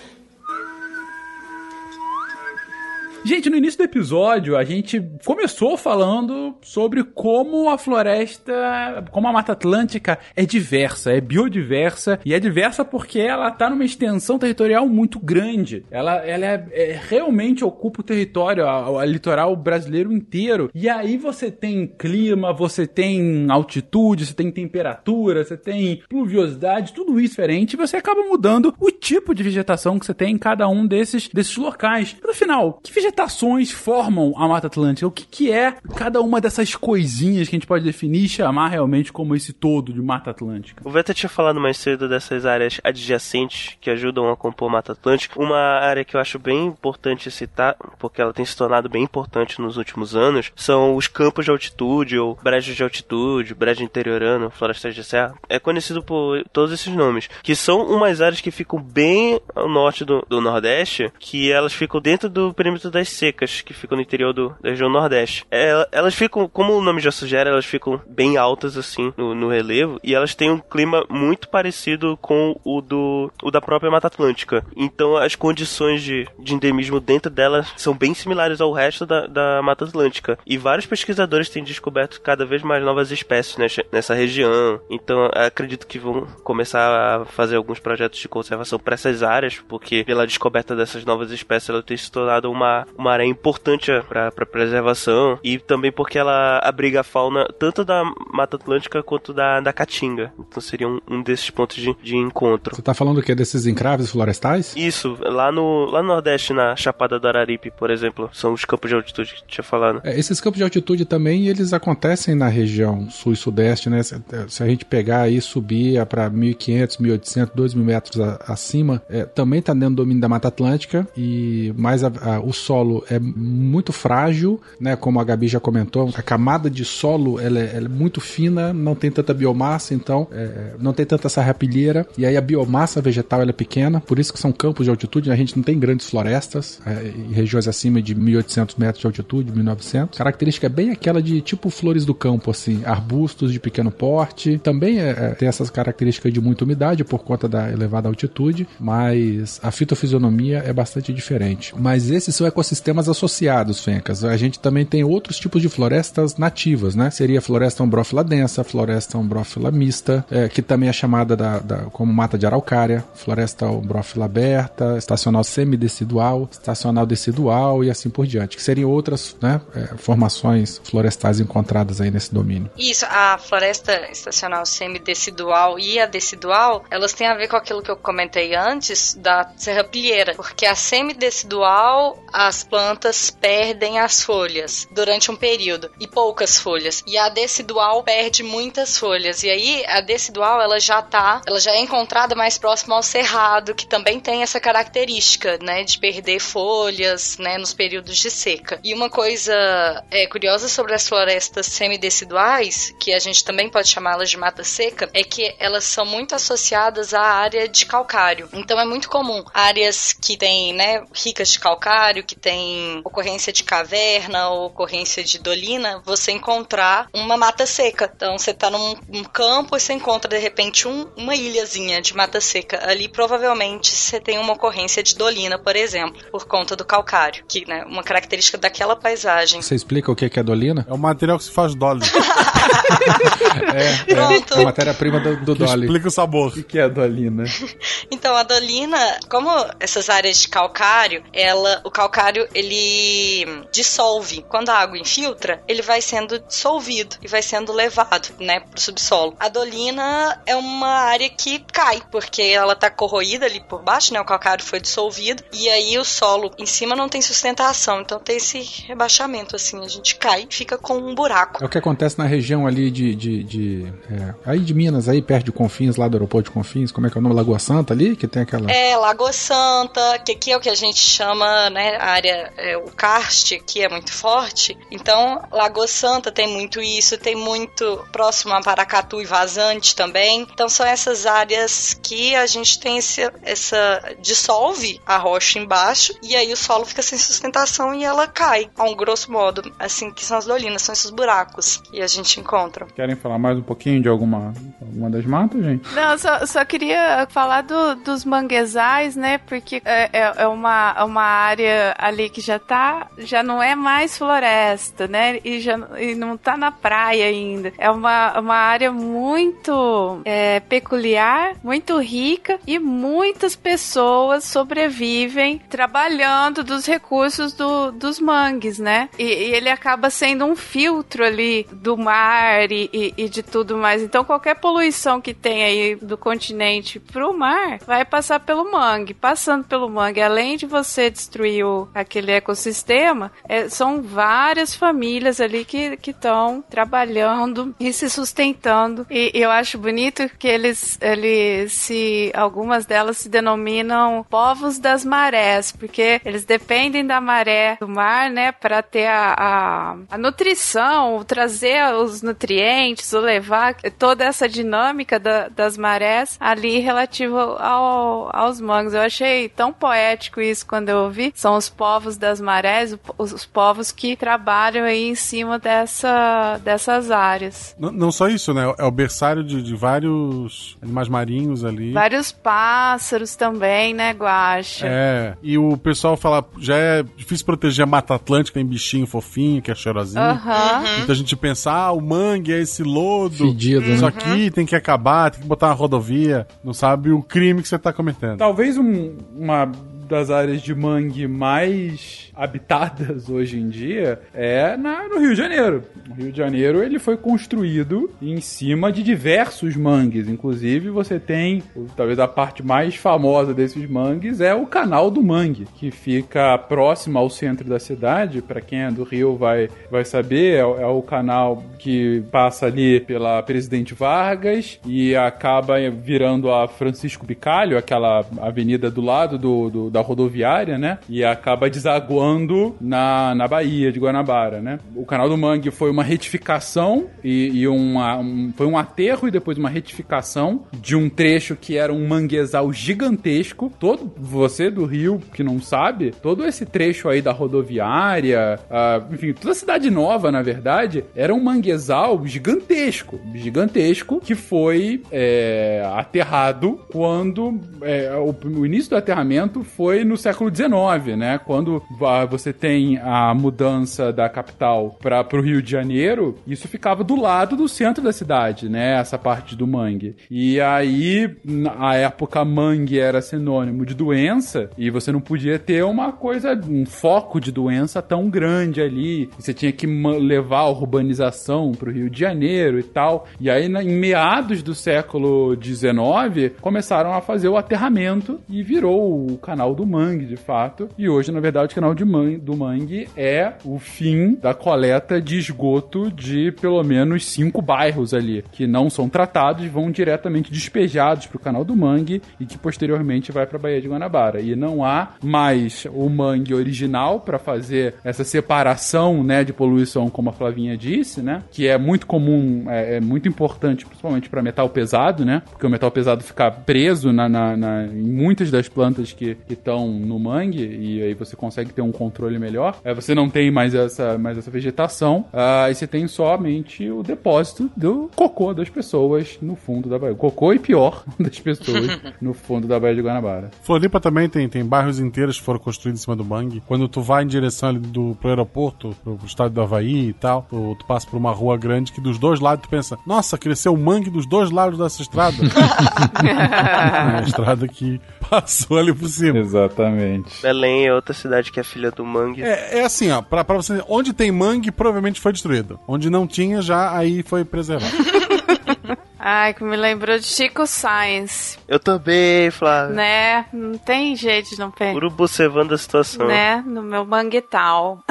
Gente, no início do episódio, a gente começou falando sobre como a floresta, como a Mata Atlântica é diversa, é biodiversa, e é diversa porque ela está numa extensão territorial muito grande. Ela, ela é, é, realmente ocupa o território, a, litoral brasileiro inteiro. E aí você tem clima, você tem altitude, você tem temperatura, você tem pluviosidade, tudo isso diferente, e você acaba mudando o tipo de vegetação que você tem em cada um desses, desses locais. No final, que vegetação vegetações formam a Mata Atlântica? O que, que é cada uma dessas coisinhas que a gente pode definir e chamar realmente como esse todo de Mata Atlântica? O Veta tinha falado mais cedo dessas áreas adjacentes que ajudam a compor a Mata Atlântica. Uma área que eu acho bem importante citar, porque ela tem se tornado bem importante nos últimos anos, são os campos de altitude ou brejos de altitude, brejo interiorano, florestas de serra. É conhecido por todos esses nomes, que são umas áreas que ficam bem ao norte do, do Nordeste, que elas ficam dentro do perímetro das secas que ficam no interior do, da região Nordeste. É, elas ficam, como o nome já sugere, elas ficam bem altas assim no, no, relevo e elas têm um clima muito parecido com o do o da própria Mata Atlântica. Então as condições de, de endemismo dentro delas são bem similares ao resto da, da Mata Atlântica. E vários pesquisadores têm descoberto cada vez mais novas espécies nessa, nessa região. Então acredito que vão começar a fazer alguns projetos de conservação para essas áreas, porque pela descoberta dessas novas espécies ela tem se tornado uma, uma área importante para preservação e também porque ela abriga a fauna tanto da Mata Atlântica quanto da, da Caatinga. Então seria um, um desses pontos de, de encontro. Você tá falando o que? Desses encraves florestais? Isso, lá no, lá no Nordeste, na Chapada do Araripe, por exemplo, são os campos de altitude que tinha falado. É, esses campos de altitude também, eles acontecem na região sul e sudeste, né? Se, se a gente pegar e subir para 1.500, 1.800, 2.000 metros a, acima, é, também tá dentro do domínio da Mata Atlântica e mais a, a, o solo solo é muito frágil, né? Como a Gabi já comentou, a camada de solo ela é, ela é muito fina, não tem tanta biomassa, então é, não tem tanta serrapilheira e aí a biomassa vegetal é pequena, por isso que são campos de altitude. A gente não tem grandes florestas é, em regiões acima de 1.800 metros de altitude, 1.900. A característica é bem aquela de tipo flores do campo, assim, arbustos de pequeno porte. Também é, é, tem essas características de muita umidade por conta da elevada altitude, mas a fitofisionomia é bastante diferente. Mas esses são ecossistemas ecossistemas associados, Fencas. A gente também tem outros tipos de florestas nativas, né? Seria a floresta umbrófila densa, floresta umbrófila mista, é, que também é chamada da, da, como mata de araucária, floresta umbrófila aberta, estacional semidecidual, estacional decidual e assim por diante, que seriam outras né, é, formações florestais encontradas aí nesse domínio. Isso, a floresta estacional semidecidual e a decidual, elas têm a ver com aquilo que eu comentei antes da serrapilheira, porque a semidecidual, as plantas perdem as folhas durante um período e poucas folhas. E a decidual perde muitas folhas. E aí a decidual ela já tá, ela já é encontrada mais próximo ao cerrado, que também tem essa característica, né, de perder folhas, né, nos períodos de seca. E uma coisa é, curiosa sobre as florestas semideciduais, que a gente também pode chamá-las de mata seca, é que elas são muito associadas à área de calcário. Então é muito comum áreas que têm, né, ricas de calcário, que tem tem ocorrência de caverna ou ocorrência de dolina, você encontrar uma mata seca. Então você tá num, num campo e você encontra de repente um, uma ilhazinha de mata seca. Ali provavelmente você tem uma ocorrência de dolina, por exemplo, por conta do calcário, que né, uma característica daquela paisagem. Você explica o que é dolina? É o material que se faz dolly. [laughs] é, é, é a matéria-prima do, do dolly. Explica o sabor. O que é a dolina? [laughs] então a dolina, como essas áreas de calcário, ela, o calcário ele dissolve. Quando a água infiltra, ele vai sendo dissolvido e vai sendo levado, né, pro subsolo. A dolina é uma área que cai, porque ela tá corroída ali por baixo, né, o calcário foi dissolvido, e aí o solo em cima não tem sustentação, então tem esse rebaixamento, assim, a gente cai e fica com um buraco. É o que acontece na região ali de, de, de de. É, aí de Minas, aí perto de Confins, lá do aeroporto de Confins, como é que é o nome? Lagoa Santa ali, que tem aquela. É, Lagoa Santa, que aqui é o que a gente chama, né, a área, é, o karst aqui é muito forte. Então, Lagoa Santa tem muito isso, tem muito próximo a Paracatu e Vazante também. Então, são essas áreas que a gente tem esse, essa. dissolve a rocha embaixo e aí o solo fica sem sustentação e ela cai, a um grosso modo. Assim que são as dolinas, são esses buracos que a gente encontra. Querem falar mais um pouquinho de alguma, alguma das matas, gente? Não, só, só queria falar do, dos manguezais, né? Porque é, é, é uma, é uma área ali que já tá, já não é mais floresta, né? E, já, e não tá na praia ainda. É uma, uma área muito é, peculiar, muito rica e muitas pessoas sobrevivem trabalhando dos recursos do, dos mangues, né? E, e ele acaba sendo um filtro ali do mar e, e, e de tudo mais. Então qualquer poluição que tem aí do continente pro mar vai passar pelo mangue. Passando pelo mangue, além de você destruir o, aquele ecossistema, é, são várias famílias ali que estão trabalhando e se sustentando. E eu acho bonito que eles, eles se. Algumas delas se denominam povos das marés, porque eles dependem da maré do mar, né, para ter a, a, a nutrição, trazer os nutrientes, ou levar toda essa dinâmica da, das marés ali relativo ao, aos mangues. Eu achei tão poético isso quando eu ouvi. São os povos das marés, os, os povos que trabalham aí em cima dessa, dessas áreas. Não, não só isso, né? É o berçário de, de vários animais marinhos ali. Vários pássaros também, né, Guaxa? É, e o pessoal fala, já é difícil proteger a Mata Atlântica, tem bichinho fofinho, que é cheirosinho. Aham. Então a gente pensa, ah, o mangue é esse lodo. Fedido, né? Isso aqui tem que acabar, tem que botar uma rodovia. Não sabe o crime que você tá cometendo. Talvez um- uma das áreas de mangue mais habitadas hoje em dia é na, no Rio de Janeiro. O Rio de Janeiro ele foi construído em cima de diversos mangues. Inclusive você tem, talvez a parte mais famosa desses mangues é o Canal do Mangue, que fica próximo ao centro da cidade. Para quem é do Rio vai, vai saber, é, o- é o canal que passa ali pela Presidente Vargas e acaba virando a Francisco Bicalho, aquela avenida do lado do, do- da rodoviária, né? E acaba desaguando na, na Baía de Guanabara, né? O canal do Mangue foi uma retificação e, e uma, um- foi um aterro e depois uma retificação de um trecho que era um manguezal gigantesco. Todo você do Rio que não sabe, todo esse trecho aí da rodoviária, ah, enfim, toda a cidade nova, na verdade, era um manguezal gigantesco, gigantesco que foi é, aterrado quando é, o, o início do aterramento foi no século XIX, né? Quando você tem a mudança da capital para o Rio de Janeiro, isso ficava do lado do centro da cidade, né? Essa parte do mangue. E aí, na época, mangue era sinônimo de doença e você não podia ter uma coisa, um foco de doença tão grande ali. Você tinha que levar a urbanização para o Rio de Janeiro e tal. E aí, na- em meados do século XIX, começaram a fazer o aterramento e virou o canal do Mangue, de fato. E hoje, na verdade, o canal de Man- do Mangue é o fim da coleta de esgoto de pelo menos cinco bairros ali, que não são tratados vão diretamente despejados para o canal do Mangue e que posteriormente vai para a Baía de Guanabara. E não há mais o mangue original para fazer essa separação, né, de poluição, como a Flavinha disse, né, que é muito comum, é, é muito importante, principalmente para metal pesado, né, porque o metal pesado fica preso na, na- na- em muitas das plantas que estão no mangue e aí você consegue ter um controle melhor. É, você não tem mais essa, mais essa vegetação, ah, e você tem somente o depósito do cocô das pessoas no fundo da Baía. Cocô e pior [laughs] das pessoas [laughs] no fundo da Baía de Guanabara. Floripa também tem, tem bairros inteiros que foram construídos em cima do mangue. Quando tu vai em direção ali do, pro aeroporto, pro, pro estádio do Havaí e tal, tu, tu passa por uma rua grande que dos dois lados tu pensa, nossa, cresceu um mangue dos dois lados dessa estrada. [laughs] é a estrada que passou ali por cima. Exatamente. Belém é outra cidade que é filha do Mangue. É, é assim, ó, pra, pra você. Onde tem mangue, provavelmente foi destruído. Onde não tinha, já aí foi preservado. [laughs] Ai, que me lembrou de Chico Science, Eu também, Flávio. né? Não tem jeito de não pegar. Urubu cevando a situação. Né? No meu manguetal.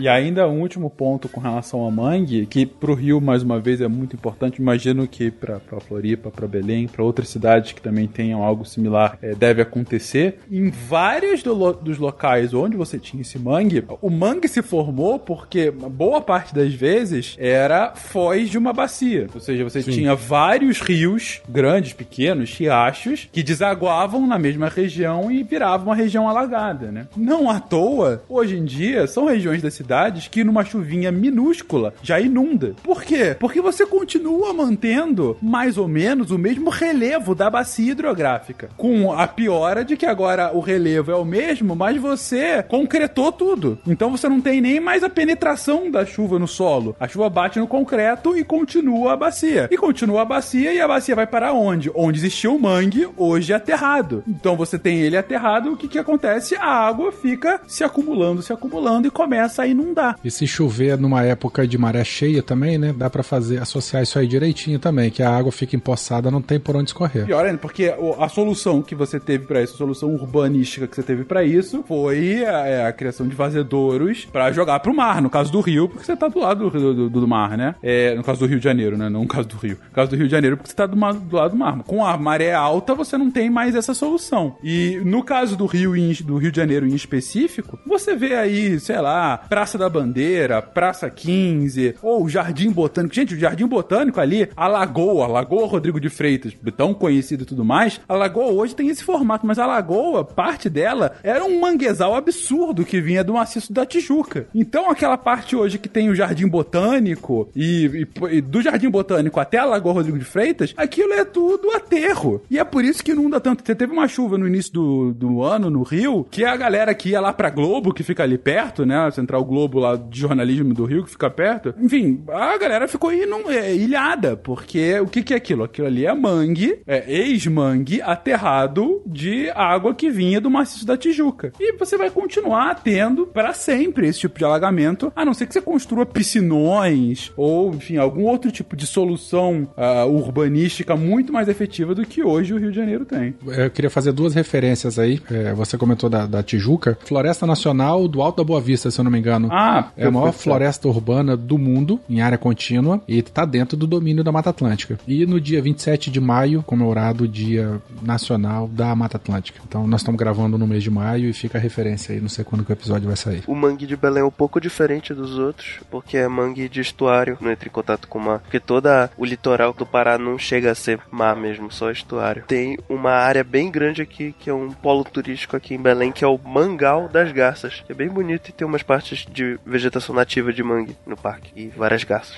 E ainda um último ponto com relação ao mangue, que pro Rio, mais uma vez, é muito importante. Imagino que pra, pra Floripa, pra Belém, pra outras cidades que também tenham algo similar, eh, deve acontecer. Em vários do lo- dos locais onde você tinha esse mangue, o mangue se formou porque boa parte das vezes era foz de uma bacia. Ou seja, você tinha vários rios, grandes, pequenos, riachos, que desaguavam na mesma região e viravam uma região alagada, né? Não à toa, hoje em dia, são regiões das cidades que numa chuvinha minúscula já inunda. Por quê? Porque você continua mantendo mais ou menos o mesmo relevo da bacia hidrográfica. Com a piora de que agora o relevo é o mesmo, mas você concretou tudo. Então você não tem nem mais a penetração da chuva no solo. A chuva bate no concreto e continua a bacia. E continua bacia e a bacia vai para onde? Onde existiu o mangue, hoje é aterrado. Então você tem ele aterrado, o que que acontece? A água fica se acumulando, se acumulando e começa a inundar. E se chover numa época de maré cheia também, né? Dá pra fazer, associar isso aí direitinho também, que a água fica empoçada, não tem por onde escorrer. Pior ainda, porque a solução que você teve pra isso, a solução urbanística que você teve pra isso, foi a, é, a criação de vazedouros pra jogar pro mar, no caso do Rio, porque você tá do lado do, do- do mar, né? É, no caso do Rio de Janeiro, né? Não no caso do Rio. No caso do Rio de Janeiro, porque você tá do, do lado do mar. Com a maré alta, você não tem mais essa solução. E no caso do Rio, em- do Rio de Janeiro em específico, você vê aí, sei lá, Praça da Bandeira, Praça 15, ou Jardim Botânico. Gente, o Jardim Botânico ali, a Lagoa, Lagoa Rodrigo de Freitas, tão conhecido e tudo mais, a Lagoa hoje tem esse formato, mas a Lagoa, parte dela, era um manguezal absurdo que vinha do maciço da Tijuca. Então aquela parte hoje que tem o Jardim Botânico e, e- e do Jardim Botânico até a Lagoa Rodrigo de Freitas, aquilo é tudo aterro. E é por isso que inunda tanto. Te- Teve uma chuva no início do, do ano no Rio, que a galera que ia lá pra Globo, que fica ali perto, né? A Central Globo lá de jornalismo do Rio, que fica perto. Enfim, a galera ficou inum- é, ilhada, porque o que, que é aquilo? Aquilo ali é mangue, é ex-mangue aterrado de água que vinha do maciço da Tijuca. E você vai continuar tendo para sempre esse tipo de alagamento, a não ser que você construa piscinões ou, enfim, algum outro tipo de solução ah, urbanística muito mais efetiva do que hoje o Rio de Janeiro tem. Eu queria fazer duas referências aí. É, você comentou da, da Tijuca. Floresta Nacional do Alto da Boa Vista, se eu não me engano. Ah, é a maior perfeito. floresta urbana do mundo, em área contínua, e está dentro do domínio da Mata Atlântica. E no dia 27 de maio, comemorado o Dia Nacional da Mata Atlântica. Então nós estamos gravando no mês de maio e fica a referência aí, não sei quando que o episódio vai sair. O mangue de Belém é um pouco diferente dos outros, porque é mangue de estuário, não entra em contato com o mar. Porque toda o litoral do Pará não chega a ser mar mesmo, só estuário. Tem uma área bem grande aqui, que é um polo turístico aqui em Belém, que é o Mangal das Garças. que É bem bonito e tem umas partes de vegetação nativa de mangue no parque. E várias garças.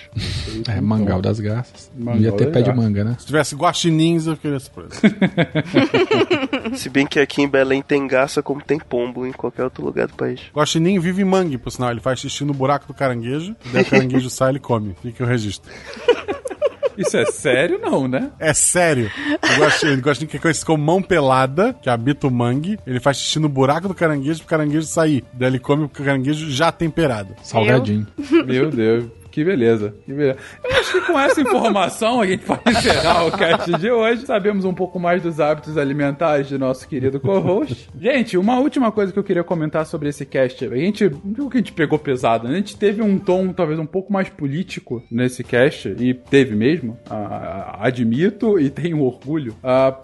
É, Mangal das Garças. Mangal Ia ter das pé de Garças. manga, né? Se tivesse guaxinins, eu queria surpresa. [laughs] Se bem que aqui em Belém tem garça como tem pombo em qualquer outro lugar do país. Guaxinim vive em mangue, por sinal. Ele faz xixi no buraco do caranguejo, daí o caranguejo [laughs] sai e ele come. Fica o registro. Isso é sério, não, né? É sério. O guaxinim, o guaxinim que é conhecido como mão pelada, que habita o mangue, ele faz xixi no buraco do caranguejo pro caranguejo sair. Daí ele come o caranguejo já temperado. Salgadinho. Meu Deus. Que beleza, que beleza. Eu acho que com essa informação a gente pode encerrar o cast de hoje. Sabemos um pouco mais dos hábitos alimentares de nosso querido co-host. Gente, uma última coisa que eu queria comentar sobre esse cast. A gente, digo que a gente pegou pesado, né? A gente teve um tom talvez um pouco mais político nesse cast, e teve mesmo, admito e tenho orgulho,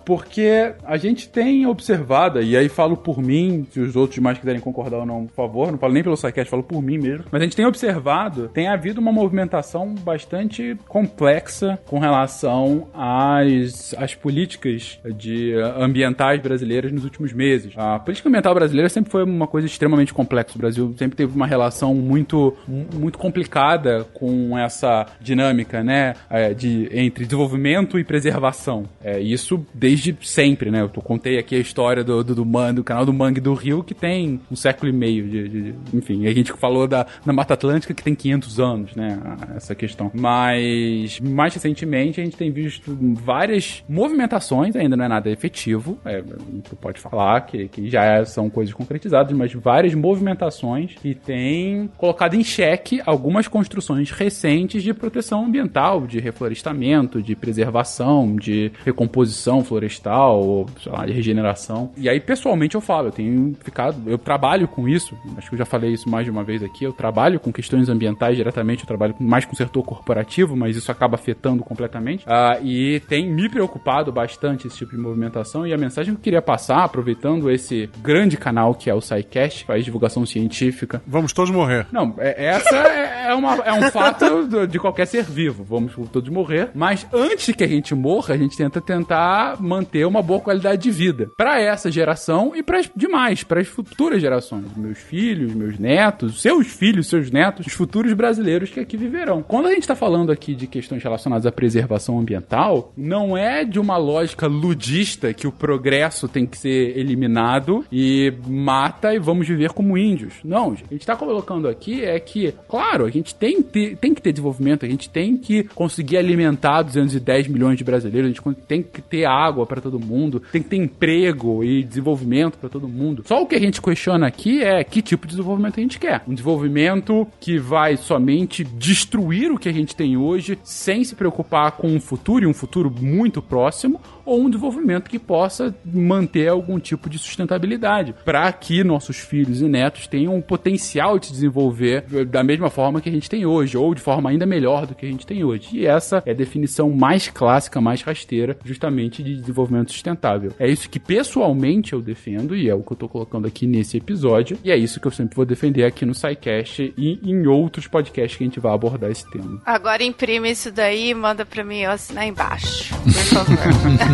porque a gente tem observado, e aí falo por mim, se os outros demais quiserem concordar ou não, por favor, não falo nem pelo SciCast, falo por mim mesmo, mas a gente tem observado, tem havido uma movimentação bastante complexa com relação às, às políticas de ambientais brasileiras nos últimos meses. A política ambiental brasileira sempre foi uma coisa extremamente complexa. O Brasil sempre teve uma relação muito, muito complicada com essa dinâmica, né, é, de, entre desenvolvimento e preservação. É, isso desde sempre, né? Eu contei aqui a história do, do, do, Man- do canal do Mangue do Rio, que tem um século e meio de, de- de- enfim, a gente falou da, da Mata Atlântica, que tem 500 anos, né? Essa questão. Mas mais recentemente a gente tem visto várias movimentações, ainda não é nada efetivo, é, tu pode falar que, que já são coisas concretizadas, mas várias movimentações que têm colocado em xeque algumas construções recentes de proteção ambiental, de reflorestamento, de preservação, de recomposição florestal, ou, lá, de regeneração. E aí, pessoalmente, eu falo, eu tenho ficado, eu trabalho com isso, acho que eu já falei isso mais de uma vez aqui, eu trabalho com questões ambientais diretamente, trabalho mais com o setor corporativo, mas isso acaba afetando completamente. Uh, e tem me preocupado bastante esse tipo de movimentação. E a mensagem que eu queria passar, aproveitando esse grande canal que é o SciCast, faz divulgação científica. Vamos todos morrer. Não, é, essa é, é uma, é um fato de qualquer ser vivo. Vamos todos morrer. Mas antes que a gente morra, a gente tenta tentar manter uma boa qualidade de vida. para essa geração e para demais, para as futuras gerações. Meus filhos, meus netos, seus filhos, seus netos, os futuros brasileiros que aqui viverão. Quando a gente está falando aqui de questões relacionadas à preservação ambiental, não é de uma lógica ludista que o progresso tem que ser eliminado e mata e vamos viver como índios. Não, a gente está colocando aqui é que, claro, a gente tem, tem que ter desenvolvimento, a gente tem que conseguir alimentar 210 milhões de brasileiros, a gente tem que ter água para todo mundo, tem que ter emprego e desenvolvimento para todo mundo. Só o que a gente questiona aqui é que tipo de desenvolvimento a gente quer. Um desenvolvimento que vai somente destruir o que a gente tem hoje sem se preocupar com um futuro e um futuro muito próximo, ou um desenvolvimento que possa manter algum tipo de sustentabilidade, para que nossos filhos e netos tenham um potencial de se desenvolver da mesma forma que a gente tem hoje, ou de forma ainda melhor do que a gente tem hoje. E essa é a definição mais clássica, mais rasteira, justamente de desenvolvimento sustentável. É isso que pessoalmente eu defendo, e é o que eu tô colocando aqui nesse episódio, e é isso que eu sempre vou defender aqui no SciCast e em outros podcasts que a gente vai abordar esse tema. Agora imprime isso daí e manda pra mim eu assinar embaixo, por favor. [laughs]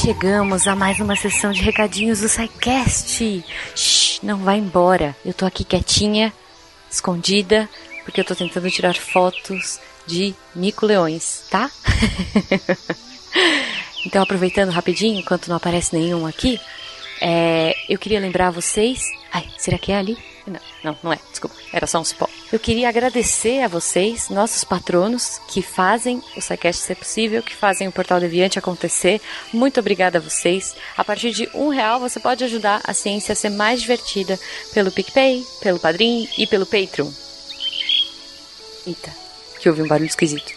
chegamos a mais uma sessão de recadinhos do SciCast. Shhh, não vai embora. Eu tô aqui quietinha, escondida, porque eu tô tentando tirar fotos de mico-leões, tá? [laughs] então, aproveitando rapidinho, enquanto não aparece nenhum aqui, é, eu queria lembrar vocês. Ai, será que é ali? Não, não, não é, desculpa, era só um cipó. Eu queria agradecer a vocês, nossos patronos, que fazem o SciCast ser possível, que fazem o Portal Deviante acontecer. Muito obrigada a vocês. A partir de um real você pode ajudar a ciência a ser mais divertida pelo PicPay, pelo Padrim e pelo Patreon. Eita, que houve um barulho esquisito.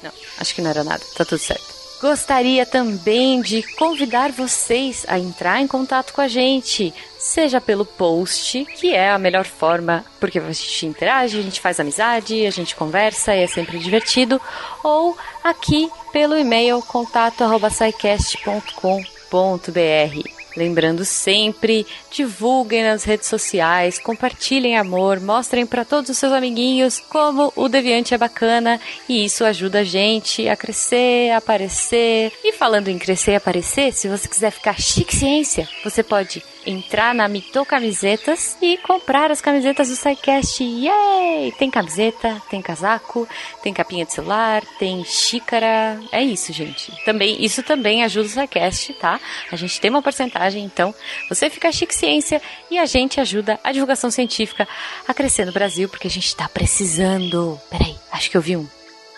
Não, acho que não era nada, tá tudo certo. Gostaria também de convidar vocês a entrar em contato com a gente, seja pelo post, que é a melhor forma, porque a gente interage, a gente faz amizade, a gente conversa e é sempre divertido, ou aqui pelo e-mail contato@saicast.com.br. Lembrando sempre, divulguem nas redes sociais, compartilhem amor, mostrem para todos os seus amiguinhos como o Deviante é bacana e isso ajuda a gente a crescer, a aparecer. E falando em crescer e aparecer, se você quiser ficar chique ciência, você pode entrar na Mito Camisetas e comprar as camisetas do SciCast. Yay! Tem camiseta, tem casaco, tem capinha de celular, tem xícara. É isso, gente. Também, isso também ajuda o SciCast, tá? A gente tem uma porcentagem, então você fica chique ciência e a gente ajuda a divulgação científica a crescer no Brasil, porque a gente tá precisando. Peraí, acho que eu vi um.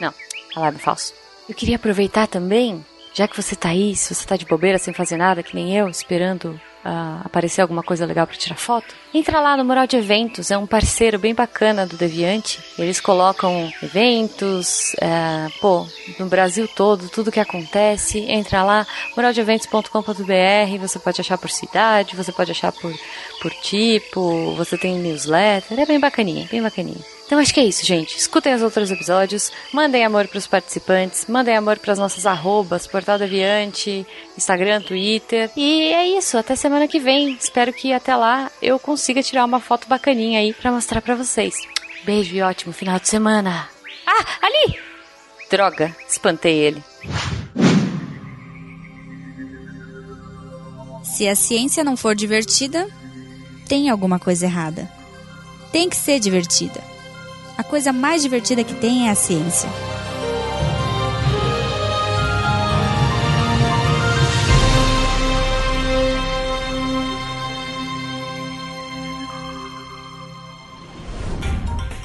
Não, alarme falso. Eu queria aproveitar também, já que você tá aí, se você tá de bobeira sem fazer nada, que nem eu, esperando uh, aparecer alguma coisa legal para tirar foto, entra lá no Mural de Eventos, é um parceiro bem bacana do Deviante. Eles colocam eventos, uh, pô, no Brasil todo, tudo que acontece. Entra lá, muraldeeventos.com.br, você pode achar por cidade, você pode achar por, por tipo, você tem newsletter, é bem bacaninha, bem bacaninha. Então acho que é isso, gente. Escutem os outros episódios, mandem amor para os participantes, mandem amor para as nossas arrobas, Portal Deviante, Instagram, Twitter. E é isso, até semana semana que vem. Espero que até lá eu consiga tirar uma foto bacaninha aí para mostrar para vocês. Beijo e ótimo final de semana. Ah, ali! Droga, espantei ele. Se a ciência não for divertida, tem alguma coisa errada. Tem que ser divertida. A coisa mais divertida que tem é a ciência.